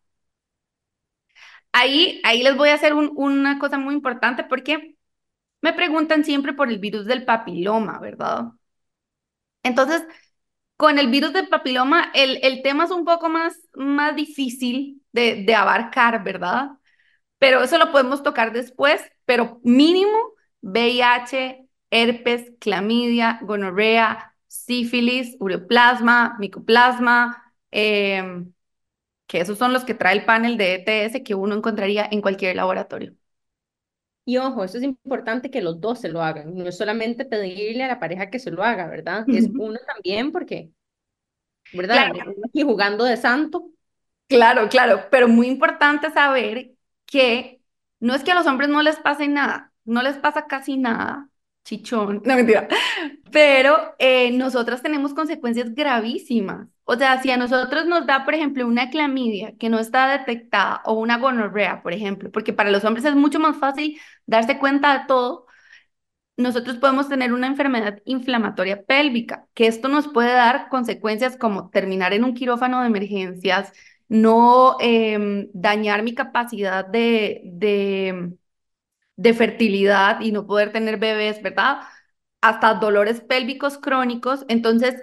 Ahí, ahí les voy a hacer un- una cosa muy importante porque me preguntan siempre por el virus del papiloma, ¿verdad? Entonces, con el virus del papiloma, el, el tema es un poco más, más difícil de, de abarcar, ¿verdad? Pero eso lo podemos tocar después, pero mínimo VIH, herpes, clamidia, gonorrea, sífilis, ureoplasma, micoplasma, em, que esos son los que trae el panel de ETS que uno encontraría en cualquier laboratorio. Y ojo, eso es importante que los dos se lo hagan, no es solamente pedirle a la pareja que se lo haga, ¿verdad? Es uno también porque, ¿verdad? Claro, aquí jugando de santo. Claro, claro, pero muy importante saber que no es que a los hombres no les pase nada, no les pasa casi nada, chichón, [LAUGHS] no mentira, pero eh, nosotras tenemos consecuencias gravísimas. O sea, si a nosotros nos da, por ejemplo, una clamidia que no está detectada o una gonorrea, por ejemplo, porque para los hombres es mucho más fácil darse cuenta de todo nosotros podemos tener una enfermedad inflamatoria pélvica, que esto nos puede dar consecuencias como terminar en un quirófano de emergencias, no em, dañar mi capacidad de, de, de fertilidad y no poder tener bebés, ¿verdad? Hasta dolores pélvicos crónicos. Entonces,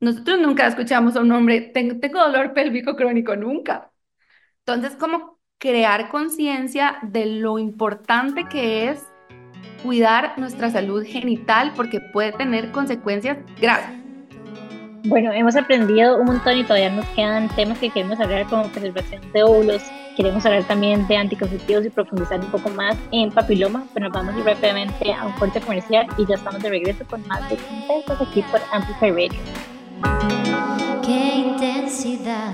nosotros nunca escuchamos a un hombre, tengo, tengo dolor pélvico crónico, nunca. Entonces, como crear conciencia de lo importante que es cuidar nuestra salud genital porque puede tener consecuencias graves. Bueno, hemos aprendido un montón y todavía nos quedan temas que queremos hablar como preservación de óvulos. Queremos hablar también de anticonceptivos y profundizar un poco más en papiloma, pero nos vamos a ir rápidamente a un corte comercial y ya estamos de regreso con más de Quintesas aquí por Amplify Radio. Qué intensidad.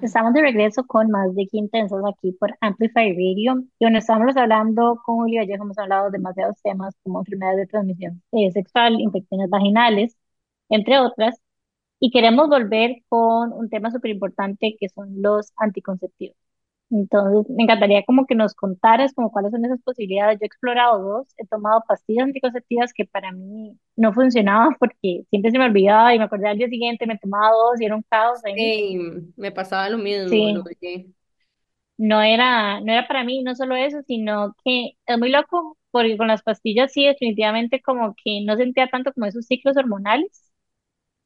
Estamos de regreso con más de Quintensas aquí por Amplify Radio. Y bueno, estamos hablando con Julio Vallejo, hemos hablado de demasiados temas como enfermedades de transmisión eh, sexual, infecciones vaginales, entre otras. Y queremos volver con un tema súper importante que son los anticonceptivos. Entonces, me encantaría como que nos contaras como cuáles son esas posibilidades. Yo he explorado dos, he tomado pastillas anticonceptivas que para mí no funcionaban porque siempre se me olvidaba y me acordaba al día siguiente, me tomaba dos y era un caos ahí. Ey, me pasaba lo mismo, lo Sí, no era, no era para mí, no solo eso, sino que es muy loco porque con las pastillas sí, definitivamente como que no sentía tanto como esos ciclos hormonales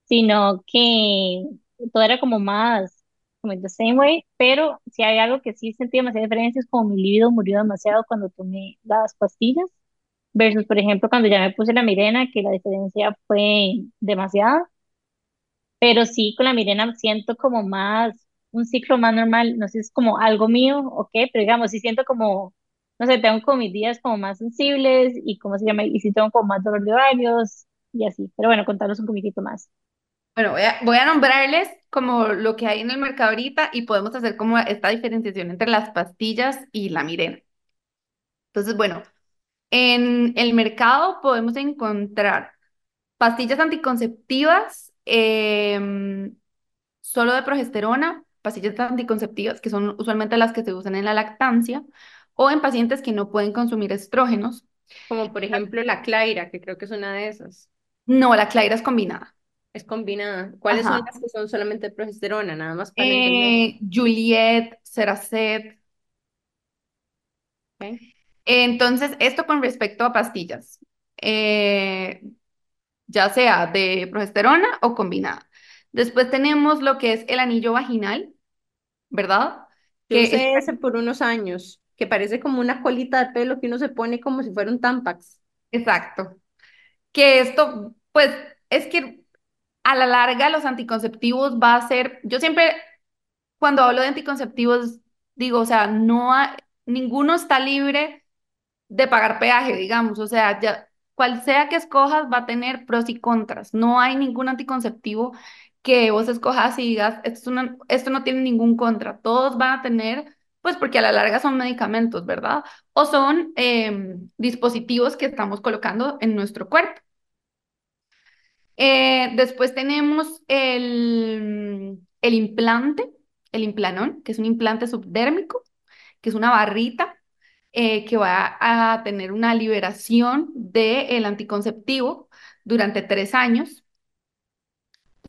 sino que todo era como más, como the same way, pero si hay algo que sí sentí demasiada diferencia es como mi libido murió demasiado cuando tomé las pastillas, versus, por ejemplo, cuando ya me puse la Mirena, que la diferencia fue demasiada, pero sí con la Mirena siento como más, un ciclo más normal, no sé si es como algo mío o qué, pero digamos, sí siento como, no sé, tengo como mis días como más sensibles y como se llama, y sí tengo como más dolor de ovarios y así, pero bueno, contaros un poquitito más. Bueno, voy a, voy a nombrarles como lo que hay en el mercado ahorita y podemos hacer como esta diferenciación entre las pastillas y la Mirena. Entonces, bueno, en el mercado podemos encontrar pastillas anticonceptivas em, solo de progesterona, pastillas anticonceptivas que son usualmente las que se usan en la lactancia o en pacientes que no pueden consumir estrógenos. Como por ejemplo la Claira, que creo que es una de esas. No, la Claira es combinada. Es combinada. ¿Cuáles son las que son solamente progesterona? Nada más para entender. Eh, Juliet, Ceracet. ¿ok? Entonces, esto con respecto a pastillas, eh, ya sea de progesterona o combinada. Después tenemos lo que es el anillo vaginal, ¿verdad? Yo que usé ese por unos años, que parece como una colita de pelo que uno se pone como si fuera un Tampax. exacto, que esto, pues, es que a la larga los anticonceptivos va a ser, yo siempre cuando hablo de anticonceptivos digo, o sea, no ninguno está libre de pagar peaje, digamos, o sea, ya cual sea que escojas va a tener pros y contras. No hay ningún anticonceptivo que vos escojas y digas, esto, esto no tiene ningún contra. Todos van a tener, pues porque a la larga son medicamentos, ¿verdad? O son em, dispositivos que estamos colocando en nuestro cuerpo. Eh, después tenemos el, implante, el implanón, que es un implante subdérmico, que es una barrita eh, que va a tener una liberación del anticonceptivo durante tres años.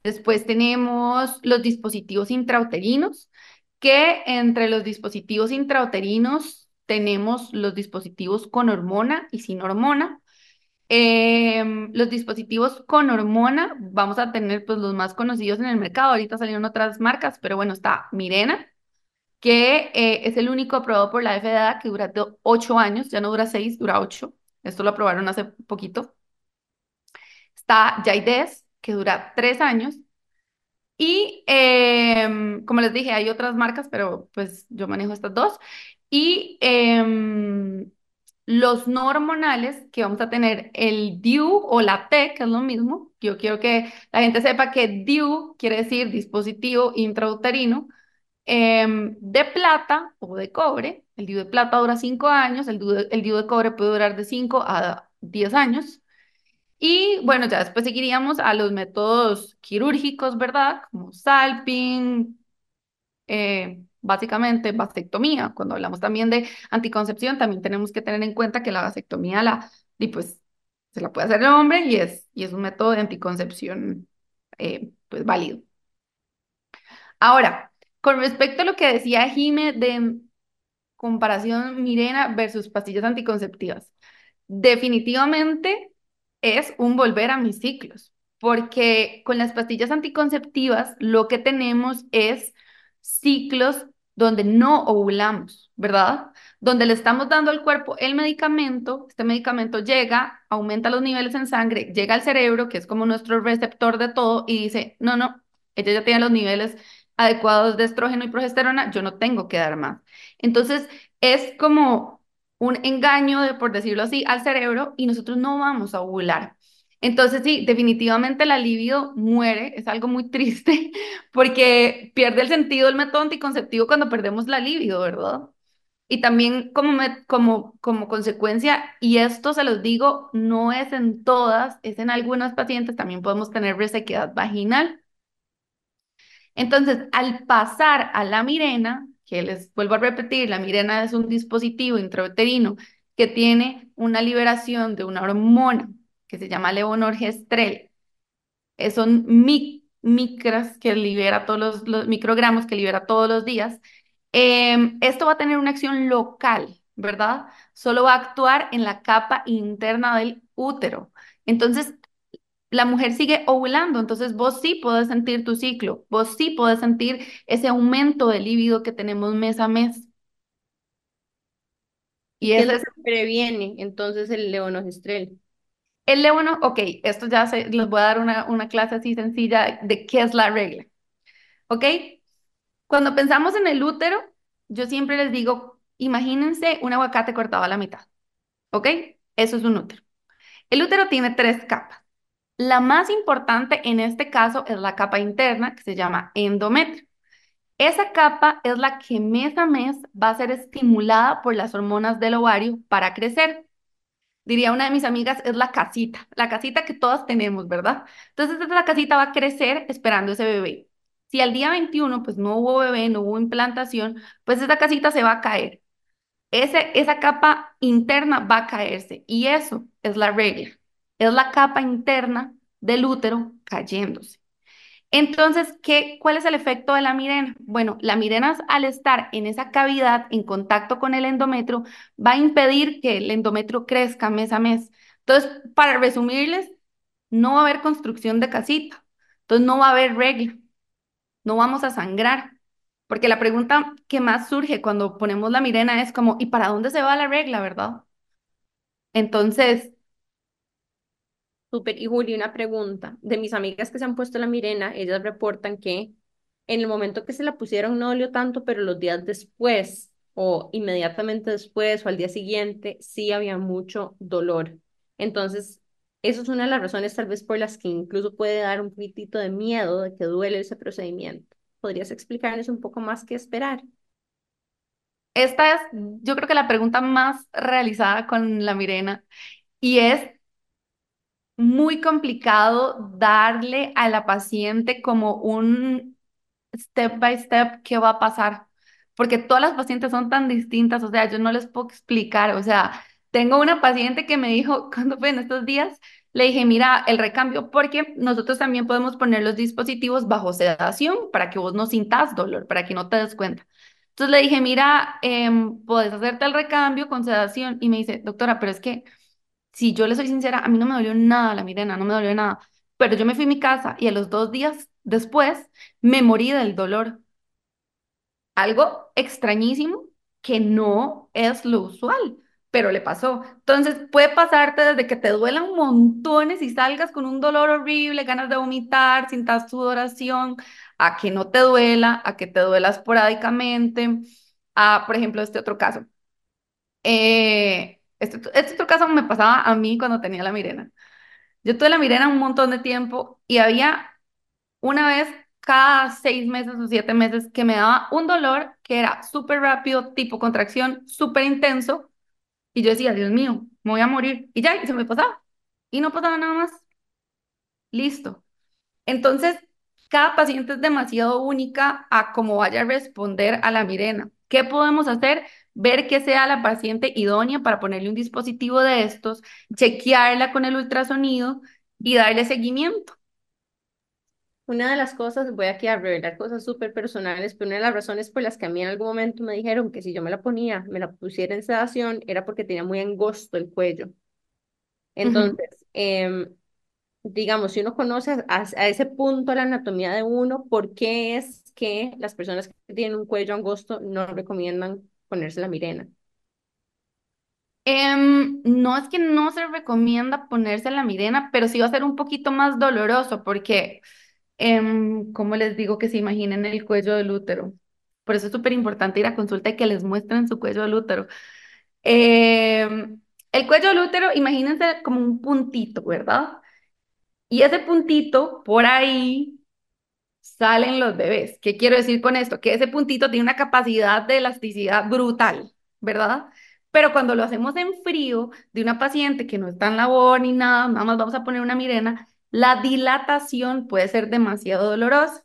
Después tenemos los dispositivos intrauterinos, que entre los dispositivos intrauterinos tenemos los dispositivos con hormona y sin hormona. Em, los dispositivos con hormona, vamos a tener pues los más conocidos en el mercado. Ahorita salieron otras marcas, pero bueno, está Mirena, que eh, es el único aprobado por la FDA que dura ocho años, ya no dura seis, dura ocho. Esto lo aprobaron hace poquito. Está Jaides, que dura tres años. Y em, como les dije, hay otras marcas, pero pues yo manejo estas dos. Y em, los no hormonales, que vamos a tener el DIU o la T, que es lo mismo. Yo quiero que la gente sepa que DIU quiere decir dispositivo intrauterino em, de plata o de cobre. El DIU de plata dura 5 años, el DIU de, el DIU de cobre puede durar de 5 a 10 años. Y bueno, ya después seguiríamos a los métodos quirúrgicos, ¿verdad? Como salping, eh, básicamente vasectomía. Cuando hablamos también de anticoncepción, también tenemos que tener en cuenta que la vasectomía la, y pues, se la puede hacer el hombre y es, y es un método de anticoncepción eh, pues válido. Ahora, con respecto a lo que decía Jime de comparación Mirena versus pastillas anticonceptivas, definitivamente es un volver a mis ciclos, porque con las pastillas anticonceptivas lo que tenemos es ciclos donde no ovulamos, ¿verdad? Donde le estamos dando al cuerpo el medicamento, este medicamento llega, aumenta los niveles en sangre, llega al cerebro, que es como nuestro receptor de todo, y dice, no, no, ella ya tiene los niveles adecuados de estrógeno y progesterona, yo no tengo que dar más. Entonces, es como un engaño, de, por decirlo así, al cerebro y nosotros no vamos a ovular. Entonces, sí, definitivamente la libido muere, es algo muy [LAUGHS] triste porque pierde el sentido el método anticonceptivo cuando perdemos la libido, ¿verdad? Y también como, me- como, como consecuencia, y esto se los digo, no es en todas, es en algunas pacientes, también podemos tener resequedad vaginal. Entonces, al pasar a la Mirena, que les vuelvo a repetir, la Mirena es un dispositivo intrauterino que tiene una liberación de una hormona que se llama levonorgestrel. Eh, son mic- micras que libera todos los, los microgramos que libera todos los días. Em, esto va a tener una acción local, ¿verdad? Solo va a actuar en la capa interna del útero. Entonces, la mujer sigue ovulando, entonces vos sí podés sentir tu ciclo, vos sí podés sentir ese aumento de líbido que tenemos mes a mes. Y ¿Qué es ese lo es que previene entonces el levonorgestrel? El levono, ok, esto ya se, les voy a dar una, una clase así sencilla de qué es la regla, ¿ok? Cuando pensamos en el útero, yo siempre les digo, imagínense un aguacate cortado a la mitad, ¿ok? Eso es un útero. El útero tiene tres capas. La más importante en este caso es la capa interna, que se llama endometrio. Esa capa es la que mes a mes va a ser estimulada por las hormonas del ovario para crecer. Diría una de mis amigas, es la casita, la casita que todas tenemos, ¿verdad? Entonces, esa casita va a crecer esperando ese bebé. Si al día 21, pues no hubo bebé, no hubo implantación, pues esa casita se va a caer. Ese, esa capa interna va a caerse y eso es la regla. Es la capa interna del útero cayéndose. Entonces, ¿qué, cuál es el efecto de la mirena? Bueno, la mirena al estar en esa cavidad en contacto con el endometrio va a impedir que el endometrio crezca mes a mes. Entonces, para resumirles, no va a haber construcción de casita. Entonces, no va a haber regla. No vamos a sangrar Porque la pregunta que más surge cuando ponemos la Mirena es como, ¿y para dónde se va la regla, verdad? Entonces, Súper. Y Juli, una pregunta. De mis amigas que se han puesto la Mirena, ellas reportan que en el momento que se la pusieron no dolió tanto, pero los días después o inmediatamente después o al día siguiente sí había mucho dolor. Entonces, eso es una de las razones tal vez por las que incluso puede dar un poquitito de miedo de que duele ese procedimiento. ¿Podrías explicarnos un poco más qué esperar? esta es, yo creo que la pregunta más realizada con la Mirena y es muy complicado darle a la paciente como un step by step qué va a pasar, porque todas las pacientes son tan distintas, o sea, yo no les puedo explicar, o sea, tengo una paciente que me dijo, [LAUGHS] cuando fue en estos días, le dije, mira, el recambio, porque nosotros también podemos poner los dispositivos bajo sedación para que vos no sintas dolor, para que no te des cuenta. Entonces le dije, mira, puedes hacerte el recambio con sedación. Y me dice, doctora, pero es que si yo le soy sincera, a mí no me dolió nada la mirena, no me dolió nada. Pero yo me fui a mi casa y a los dos días después me morí del dolor. Algo extrañísimo que no es lo usual, pero le pasó. Entonces puede pasarte desde que te duelan montones y salgas con un dolor horrible, ganas de vomitar, sintas sudoración, a que no te duela, a que te duela esporádicamente, a, por ejemplo, este otro caso. Eh, este, este otro caso me pasaba a mí cuando tenía la mirena. Yo tuve la mirena un montón de tiempo y había una vez cada seis meses o siete meses que me daba un dolor que era súper rápido, tipo contracción, súper intenso. Y yo decía, Dios mío, me voy a morir. Y ya, y se me pasaba. Y no pasaba nada más. Listo. Entonces, cada paciente es demasiado única a cómo vaya a responder a la mirena. ¿Qué podemos hacer? Ver que sea la paciente idónea para ponerle un dispositivo de estos, chequearla con el ultrasonido y darle seguimiento. Una de las cosas, voy aquí a revelar cosas súper personales, pero una de las razones por las que a mí en algún momento me dijeron que si yo me la ponía, me la pusiera en sedación, era porque tenía muy angosto el cuello. Entonces, em, digamos, si uno conoce a, a, ese punto la anatomía de uno, ¿por qué es que las personas que tienen un cuello angosto no recomiendan ponerse la mirena? Um, no es que no se recomienda ponerse la mirena, pero sí va a ser un poquito más doloroso porque, um, ¿cómo les digo que se imaginen el cuello del útero? Por eso es súper importante ir a consulta y que les muestren su cuello del útero. Um, el cuello del útero, imagínense como un puntito, ¿verdad? Y ese puntito, por ahí salen los bebés. ¿Qué quiero decir con esto? Que ese puntito tiene una capacidad de elasticidad brutal, ¿verdad? Pero cuando lo hacemos en frío de una paciente que no está en labor ni nada, nada más vamos a poner una mirena, la dilatación puede ser demasiado dolorosa.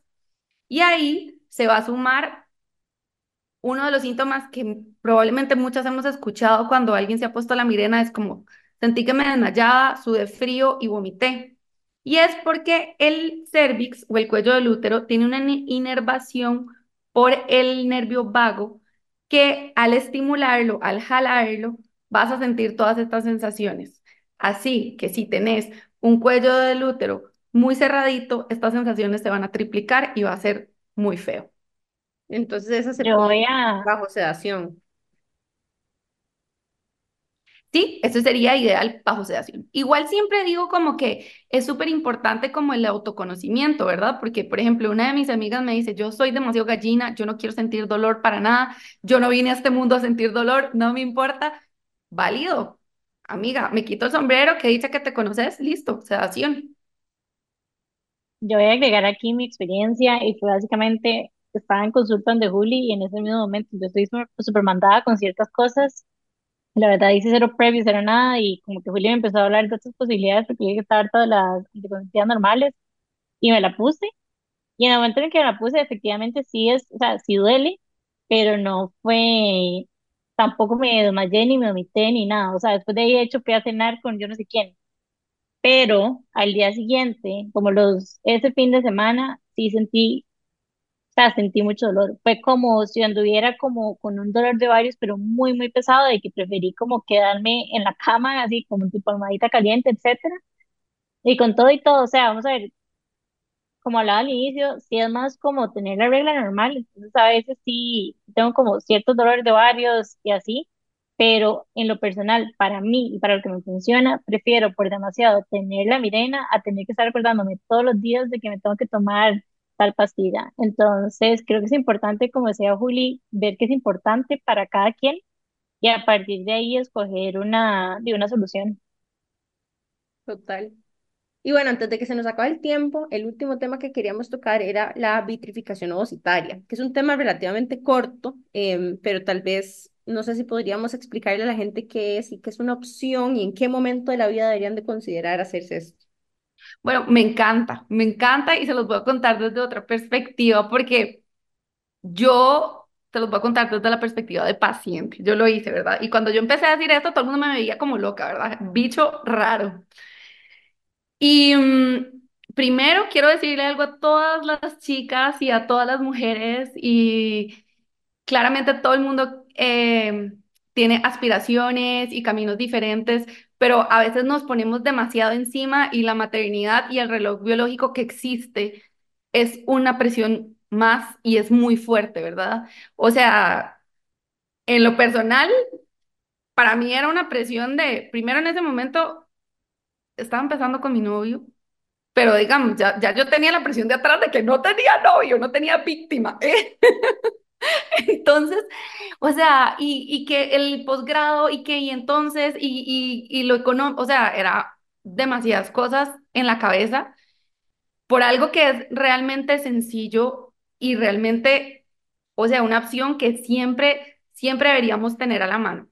Y ahí se va a sumar uno de los síntomas que probablemente muchas hemos escuchado cuando alguien se ha puesto la mirena, es como sentí que me desmayaba, sudé frío y vomité. Y es porque el cervix o el cuello del útero tiene una inervación por el nervio vago que al estimularlo, al jalarlo, vas a sentir todas estas sensaciones. Así que si tenés un cuello del útero muy cerradito, estas sensaciones se van a triplicar y va a ser muy feo. Entonces esa se voy a, bajo sedación. Sí, eso sería ideal bajo sedación. Igual siempre digo como que es súper importante como el autoconocimiento, ¿verdad? Porque, por ejemplo, una de mis amigas me dice, yo soy demasiado gallina, yo no quiero sentir dolor para nada, yo no vine a este mundo a sentir dolor, no me importa. Válido. Amiga, me quito el sombrero, que dice que te conoces, listo, sedación. yo voy a agregar aquí mi experiencia y fue básicamente, estaba en consulta donde Juli y en ese mismo momento yo estoy súper súper mandada con ciertas cosas. La verdad hice cero previo, cero nada y como que Juli me empezó a hablar de otras posibilidades porque que estaba todas las anticonceptivas normales y me la puse. Y en el momento en que me la puse, efectivamente sí es, o sea, sí duele, pero no fue, tampoco me desmayé ni me vomité ni nada. O sea, después de ahí, de hecho, fui a cenar con yo no sé quién. Pero al día siguiente, como los, ese fin de semana, sí sentí, sea, sentí mucho dolor. Fue como si anduviera como con un dolor de varios, pero muy, muy pesado, de que preferí como quedarme en la cama, así como tipo almohadita caliente, etcétera. Y con todo y todo, o sea, vamos a ver, como hablaba al inicio, sí es más como tener la regla normal, entonces a veces sí tengo como ciertos dolores de varios y así, pero en lo personal, para mí y para lo que me funciona, prefiero por demasiado tener la migraña a tener que estar acordándome todos los días de que me tengo que tomar tal pastilla. Entonces, creo que es importante, como decía Juli, ver qué es importante para cada quien y a partir de ahí escoger una, de una solución. Total. Y bueno, antes de que se nos acabe el tiempo, el último tema que queríamos tocar era la vitrificación ovocitaria, que es un tema relativamente corto, em, pero tal vez no sé si podríamos explicarle a la gente qué es y qué es una opción y en qué momento de la vida deberían de considerar hacerse esto. Bueno, me encanta, me encanta y se los voy a contar desde otra perspectiva porque yo te los voy a contar desde la perspectiva de paciente. Yo lo hice, ¿verdad? Y cuando yo empecé a decir esto, todo el mundo me veía como loca, ¿verdad? Bicho raro. Y mm, primero quiero decirle algo a todas las chicas y a todas las mujeres y claramente todo el mundo eh, tiene aspiraciones y caminos diferentes, pero a veces nos ponemos demasiado encima y la maternidad y el reloj biológico que existe es una presión más y es muy fuerte, ¿verdad? O sea, en lo personal, para mí era una presión de, primero en ese momento, estaba empezando con mi novio. Pero digamos, ya, ya yo tenía la presión de atrás de que no tenía novio, no tenía víctima. ¿eh? [LAUGHS] [LAUGHS] Entonces, o sea, y, y que el posgrado y que y entonces y, y, y lo económico, o sea, era demasiadas cosas en la cabeza por algo que es realmente sencillo y realmente, o sea, una opción que siempre, siempre deberíamos tener a la mano.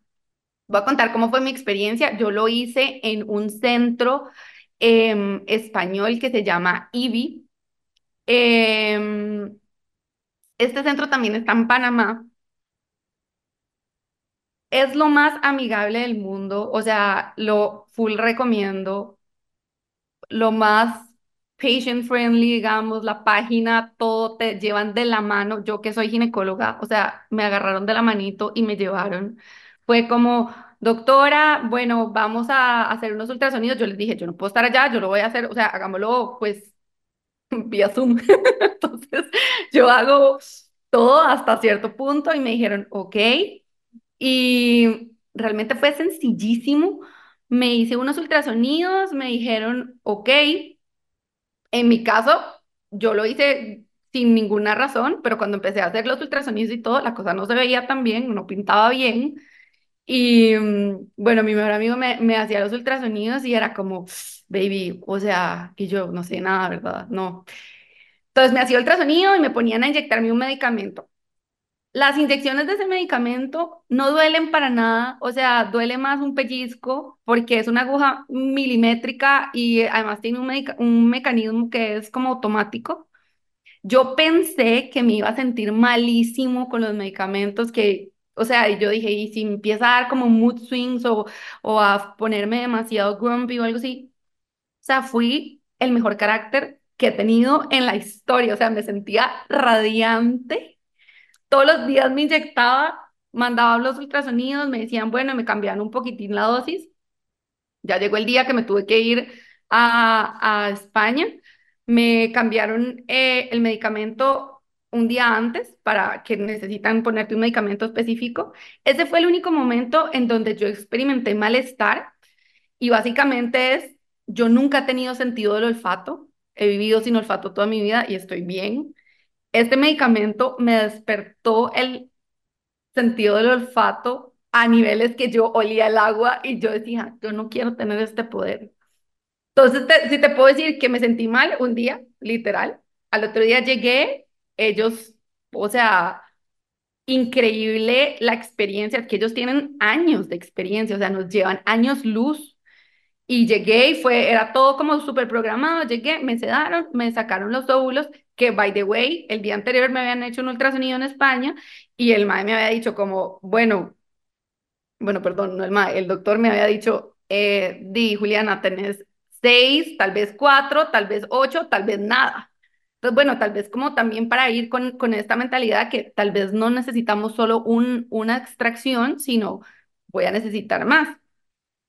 Voy a contar cómo fue mi experiencia. Yo lo hice en un centro em, español que se llama IBI. Em, este centro también está en Panamá. Es lo más amigable del mundo, o sea, lo full recomiendo. Lo más patient friendly, digamos, la página, todo te llevan de la mano. Yo que soy ginecóloga, o sea, me agarraron de la manito y me llevaron. Fue como, doctora, bueno, vamos a hacer unos ultrasonidos. Yo les dije, yo no puedo estar allá, yo lo voy a hacer, o sea, hagámoslo pues [LAUGHS] vía Zoom. [LAUGHS] Entonces, yo hago todo hasta cierto punto y me dijeron, ok. Y realmente fue sencillísimo. Me hice unos ultrasonidos, me dijeron, ok. En mi caso, yo lo hice sin ninguna razón, pero cuando empecé a hacer los ultrasonidos y todo, la cosa no se veía tan bien, no pintaba bien. Y mm, bueno, mi mejor amigo me, me hacía los ultrasonidos y era como, baby, o sea, y yo no sé nada, ¿verdad? No. Entonces me hacía ultrasonido y me ponían a inyectarme un medicamento. Las inyecciones de ese medicamento no duelen para nada, o sea, duele más un pellizco porque es una aguja milimétrica y además tiene un, un mecanismo que es como automático. Yo pensé que me iba a sentir malísimo con los medicamentos, que, o sea, yo dije, y si empieza a dar como mood swings o, o a ponerme demasiado grumpy o algo así. O sea, fui el mejor carácter que he tenido en la historia, o sea, me sentía radiante. Todos los días me inyectaba, mandaba los ultrasonidos, me decían, bueno, me cambiaban un poquitín la dosis. Ya llegó el día que me tuve que ir a, a España me cambiaron eh, el medicamento un día antes para que necesitan ponerte un medicamento específico. Ese fue el único momento en donde yo experimenté malestar y básicamente es, yo nunca he tenido sentido del olfato, he vivido sin olfato toda mi vida y estoy bien. Este medicamento me despertó el sentido del olfato a niveles que yo olía el agua y yo decía, yo no quiero tener este poder. Entonces, si te puedo decir que me sentí mal un día, literal, al otro día llegué, ellos, o sea, increíble la experiencia, que ellos tienen años de experiencia, o sea, nos llevan años luz. Y llegué y fue, era todo como súper programado, llegué, me sedaron, me sacaron los óvulos, que by the way, el día anterior me habían hecho un ultrasonido en España y el MAE me había dicho como, bueno, bueno, perdón, no el MAE, el doctor me había dicho, eh, di, Juliana, tenés seis, tal vez cuatro, tal vez ocho, tal vez nada. Entonces, bueno, tal vez como también para ir con, con esta mentalidad que tal vez no necesitamos solo un, una extracción, sino voy a necesitar más.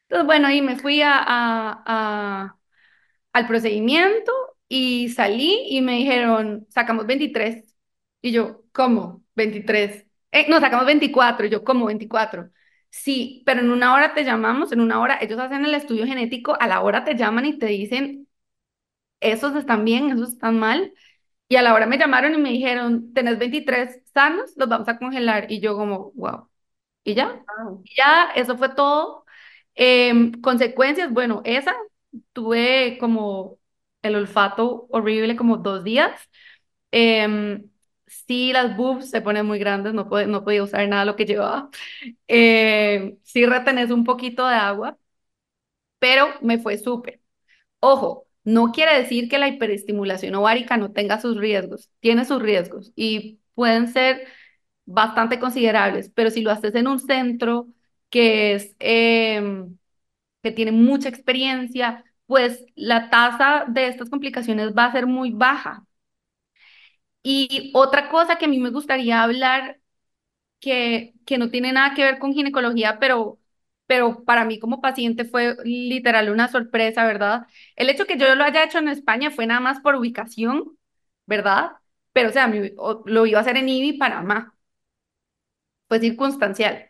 Entonces, bueno, ahí me fui a, al procedimiento y salí y me dijeron, sacamos 23. Y yo, ¿cómo? 23. Eh, no, sacamos 24. Y yo, ¿cómo 24? Sí, pero en una hora te llamamos, en una hora ellos hacen el estudio genético, a la hora te llaman y te dicen, esos están bien, esos están mal. Y a la hora me llamaron y me dijeron, tenés 23 sanos, los vamos a congelar. Y yo como, wow. Y ya, Wow. y ya, eso fue todo. Em, consecuencias, bueno, esa, tuve como el olfato horrible como dos días. Em, sí, las boobs se ponen muy grandes, no, puede- no podía usar nada de lo que llevaba. Em, sí retenés un poquito de agua, pero me fue súper. Ojo, no quiere decir que la hiperestimulación ovárica no tenga sus riesgos, tiene sus riesgos y pueden ser bastante considerables, pero si lo haces en un centro que es, em, que tiene mucha experiencia, pues la tasa de estas complicaciones va a ser muy baja. Y otra cosa que a mí me gustaría hablar, que, que no tiene nada que ver con ginecología, pero, pero para mí como paciente fue literal una sorpresa, ¿verdad? El hecho que yo lo haya hecho en España fue nada más por ubicación, ¿verdad? Pero o sea, mi- o- lo iba a hacer en IBI, Panamá, fue circunstancial.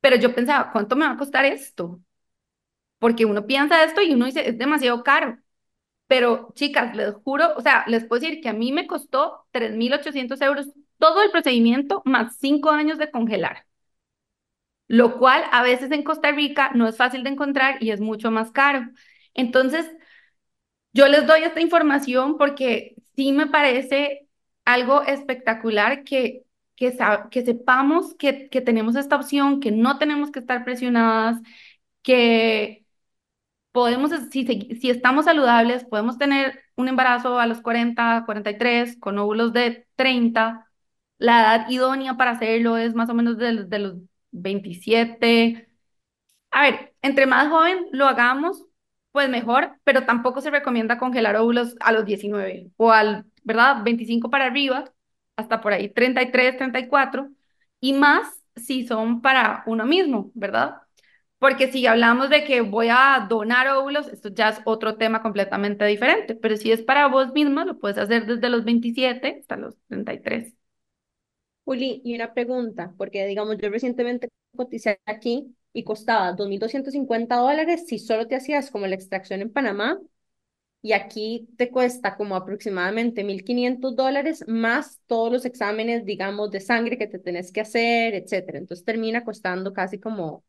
Pero yo pensaba, ¿cuánto me va a costar esto? Porque uno piensa esto y uno dice, es demasiado caro. Pero chicas, les juro, o sea, les puedo decir que a mí me costó 3.800 euros todo el procedimiento más cinco años de congelar, lo cual a veces en Costa Rica no es fácil de encontrar y es mucho más caro. Entonces, yo les doy esta información porque sí me parece algo espectacular que, que, que sepamos que, que tenemos esta opción, que no tenemos que estar presionadas, que podemos, si, si estamos saludables, podemos tener un embarazo a los 40, 43, con óvulos de 30. La edad idónea para hacerlo es más o menos de, de los 27. A ver, entre más joven lo hagamos, pues mejor, pero tampoco se recomienda congelar óvulos a los 19 o al, ¿verdad? 25 para arriba, hasta por ahí 33, 34, y más si son para uno mismo, ¿verdad? Porque si hablamos de que voy a donar óvulos, esto ya es otro tema completamente diferente, pero si es para vos misma, lo puedes hacer desde los 27 hasta los 33. Juli, y una pregunta, porque digamos, yo recientemente coticé aquí y costaba 2.250 dólares si solo te hacías como la extracción en Panamá, y aquí te cuesta como aproximadamente 1.500 dólares más todos los exámenes, digamos, de sangre que te tenés que hacer, etcétera. Entonces termina costando casi como,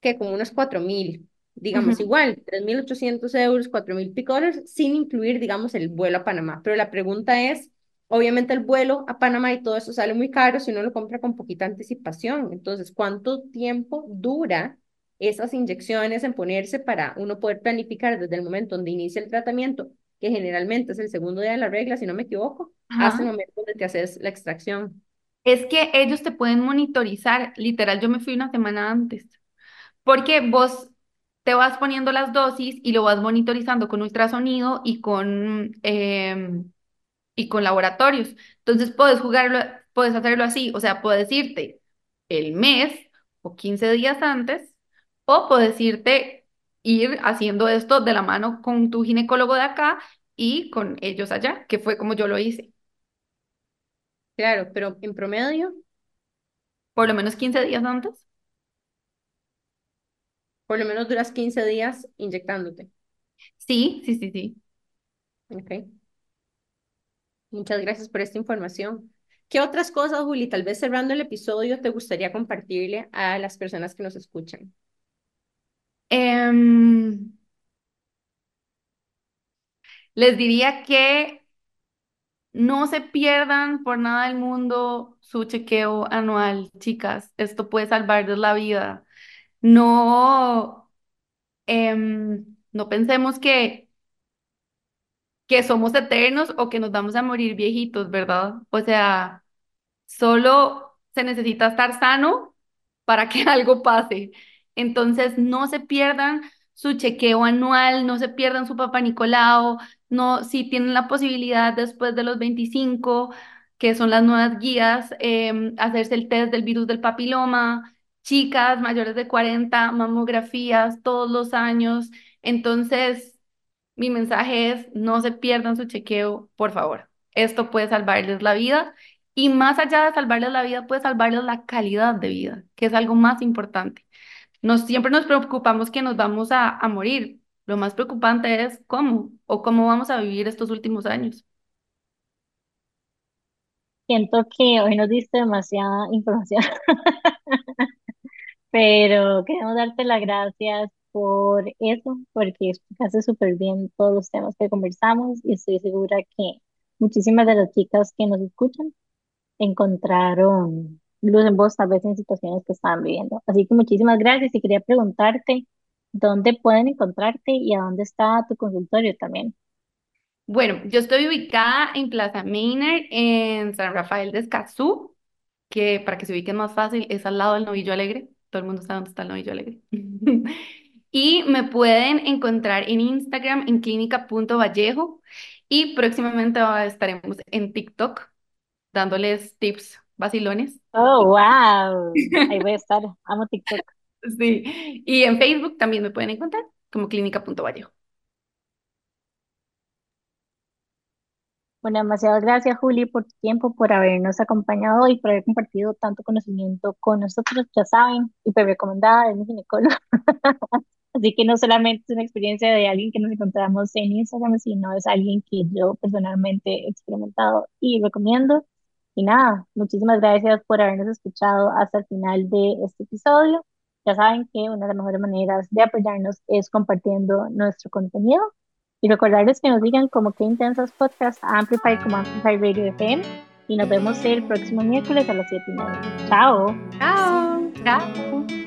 que Como unos 4.000, digamos, Ujú. igual, 3.800 euros, 4.000 pico dólares, sin incluir, digamos, el vuelo a Panamá. Pero la pregunta es, obviamente el vuelo a Panamá y todo eso sale muy caro si uno lo compra con poquita anticipación. Entonces, ¿cuánto tiempo dura esas inyecciones en ponerse para uno poder planificar desde el momento donde inicia el tratamiento, que generalmente es el segundo día de la regla, si no me equivoco, hasta el Ajá. momento donde te haces la extracción? Es que ellos te pueden monitorizar, literal, yo me fui una semana antes, porque vos te vas poniendo las dosis y lo vas monitorizando con ultrasonido y con, em, y con laboratorios. Entonces puedes jugarlo, puedes hacerlo así, o sea, puedes irte el mes o 15 días antes, o puedes irte, ir haciendo esto de la mano con tu ginecólogo de acá y con ellos allá, que fue como yo lo hice, Claro, pero en promedio, por lo menos 15 días antes. por lo menos duras 15 días inyectándote. Sí, sí, sí, sí. Ok. Muchas gracias por esta información. ¿Qué otras cosas, Juli, tal vez cerrando el episodio, te gustaría compartirle a las personas que nos escuchan? Em, les diría que no se pierdan por nada del mundo su chequeo anual, chicas. Esto puede salvarles la vida. No, em, no pensemos que, que somos eternos o que nos vamos a morir viejitos, ¿verdad? O sea, Solo se necesita estar sano para que [LAUGHS] algo pase. Entonces, no se pierdan su chequeo anual, no se pierdan su Papá Nicolau, no, si tienen la posibilidad después de los 25, que son las nuevas guías, em, hacerse el test del virus del papiloma, chicas mayores de 40, mamografías todos los años. Entonces, Mi mensaje es, no se pierdan su chequeo, por favor. Esto puede salvarles la vida y más allá de salvarles la vida, puede salvarles la calidad de vida, que es algo más importante. Nos, siempre nos preocupamos que nos vamos a, a morir. Lo más preocupante es cómo o cómo vamos a vivir estos últimos años. Siento que hoy nos diste demasiada información, [LAUGHS] pero queremos darte las gracias por eso, porque explicaste súper bien todos los temas que conversamos y estoy segura que muchísimas de las chicas que nos escuchan encontraron luz en vos, tal vez en situaciones que estaban viviendo. Así que muchísimas gracias y quería preguntarte dónde pueden encontrarte y a dónde está tu consultorio también. Bueno, yo estoy ubicada en Plaza Maynard, en San Rafael de Escazú, que para que se ubiquen más fácil es al lado del Novillo Alegre. Todo el mundo sabe dónde está el Novillo Alegre. [LAUGHS] Y me pueden encontrar en Instagram en clínica.vallejo y próximamente estaremos en TikTok dándoles tips vacilones. Oh, wow. [LAUGHS] Ahí voy a estar. Amo TikTok. Sí. Y en Facebook también me pueden encontrar como clínica.vallejo. Bueno, demasiadas gracias, Juli, por tu tiempo, por habernos acompañado y por haber compartido tanto conocimiento con nosotros. Ya saben, hiper recomendada de mi ginecólogo. [LAUGHS] Así que no solamente es una experiencia de alguien que nos encontramos en Instagram, sino es alguien que yo personalmente he experimentado y recomiendo. Y nada, muchísimas gracias por habernos escuchado hasta el final de este episodio. Ya saben que una de las mejores maneras de apoyarnos es compartiendo nuestro contenido. Y recordarles que nos digan como que intensas podcast a Amplify como Amplify Radio FM. Y nos vemos el próximo miércoles a las 7 y media. Chao. Chao. Chao.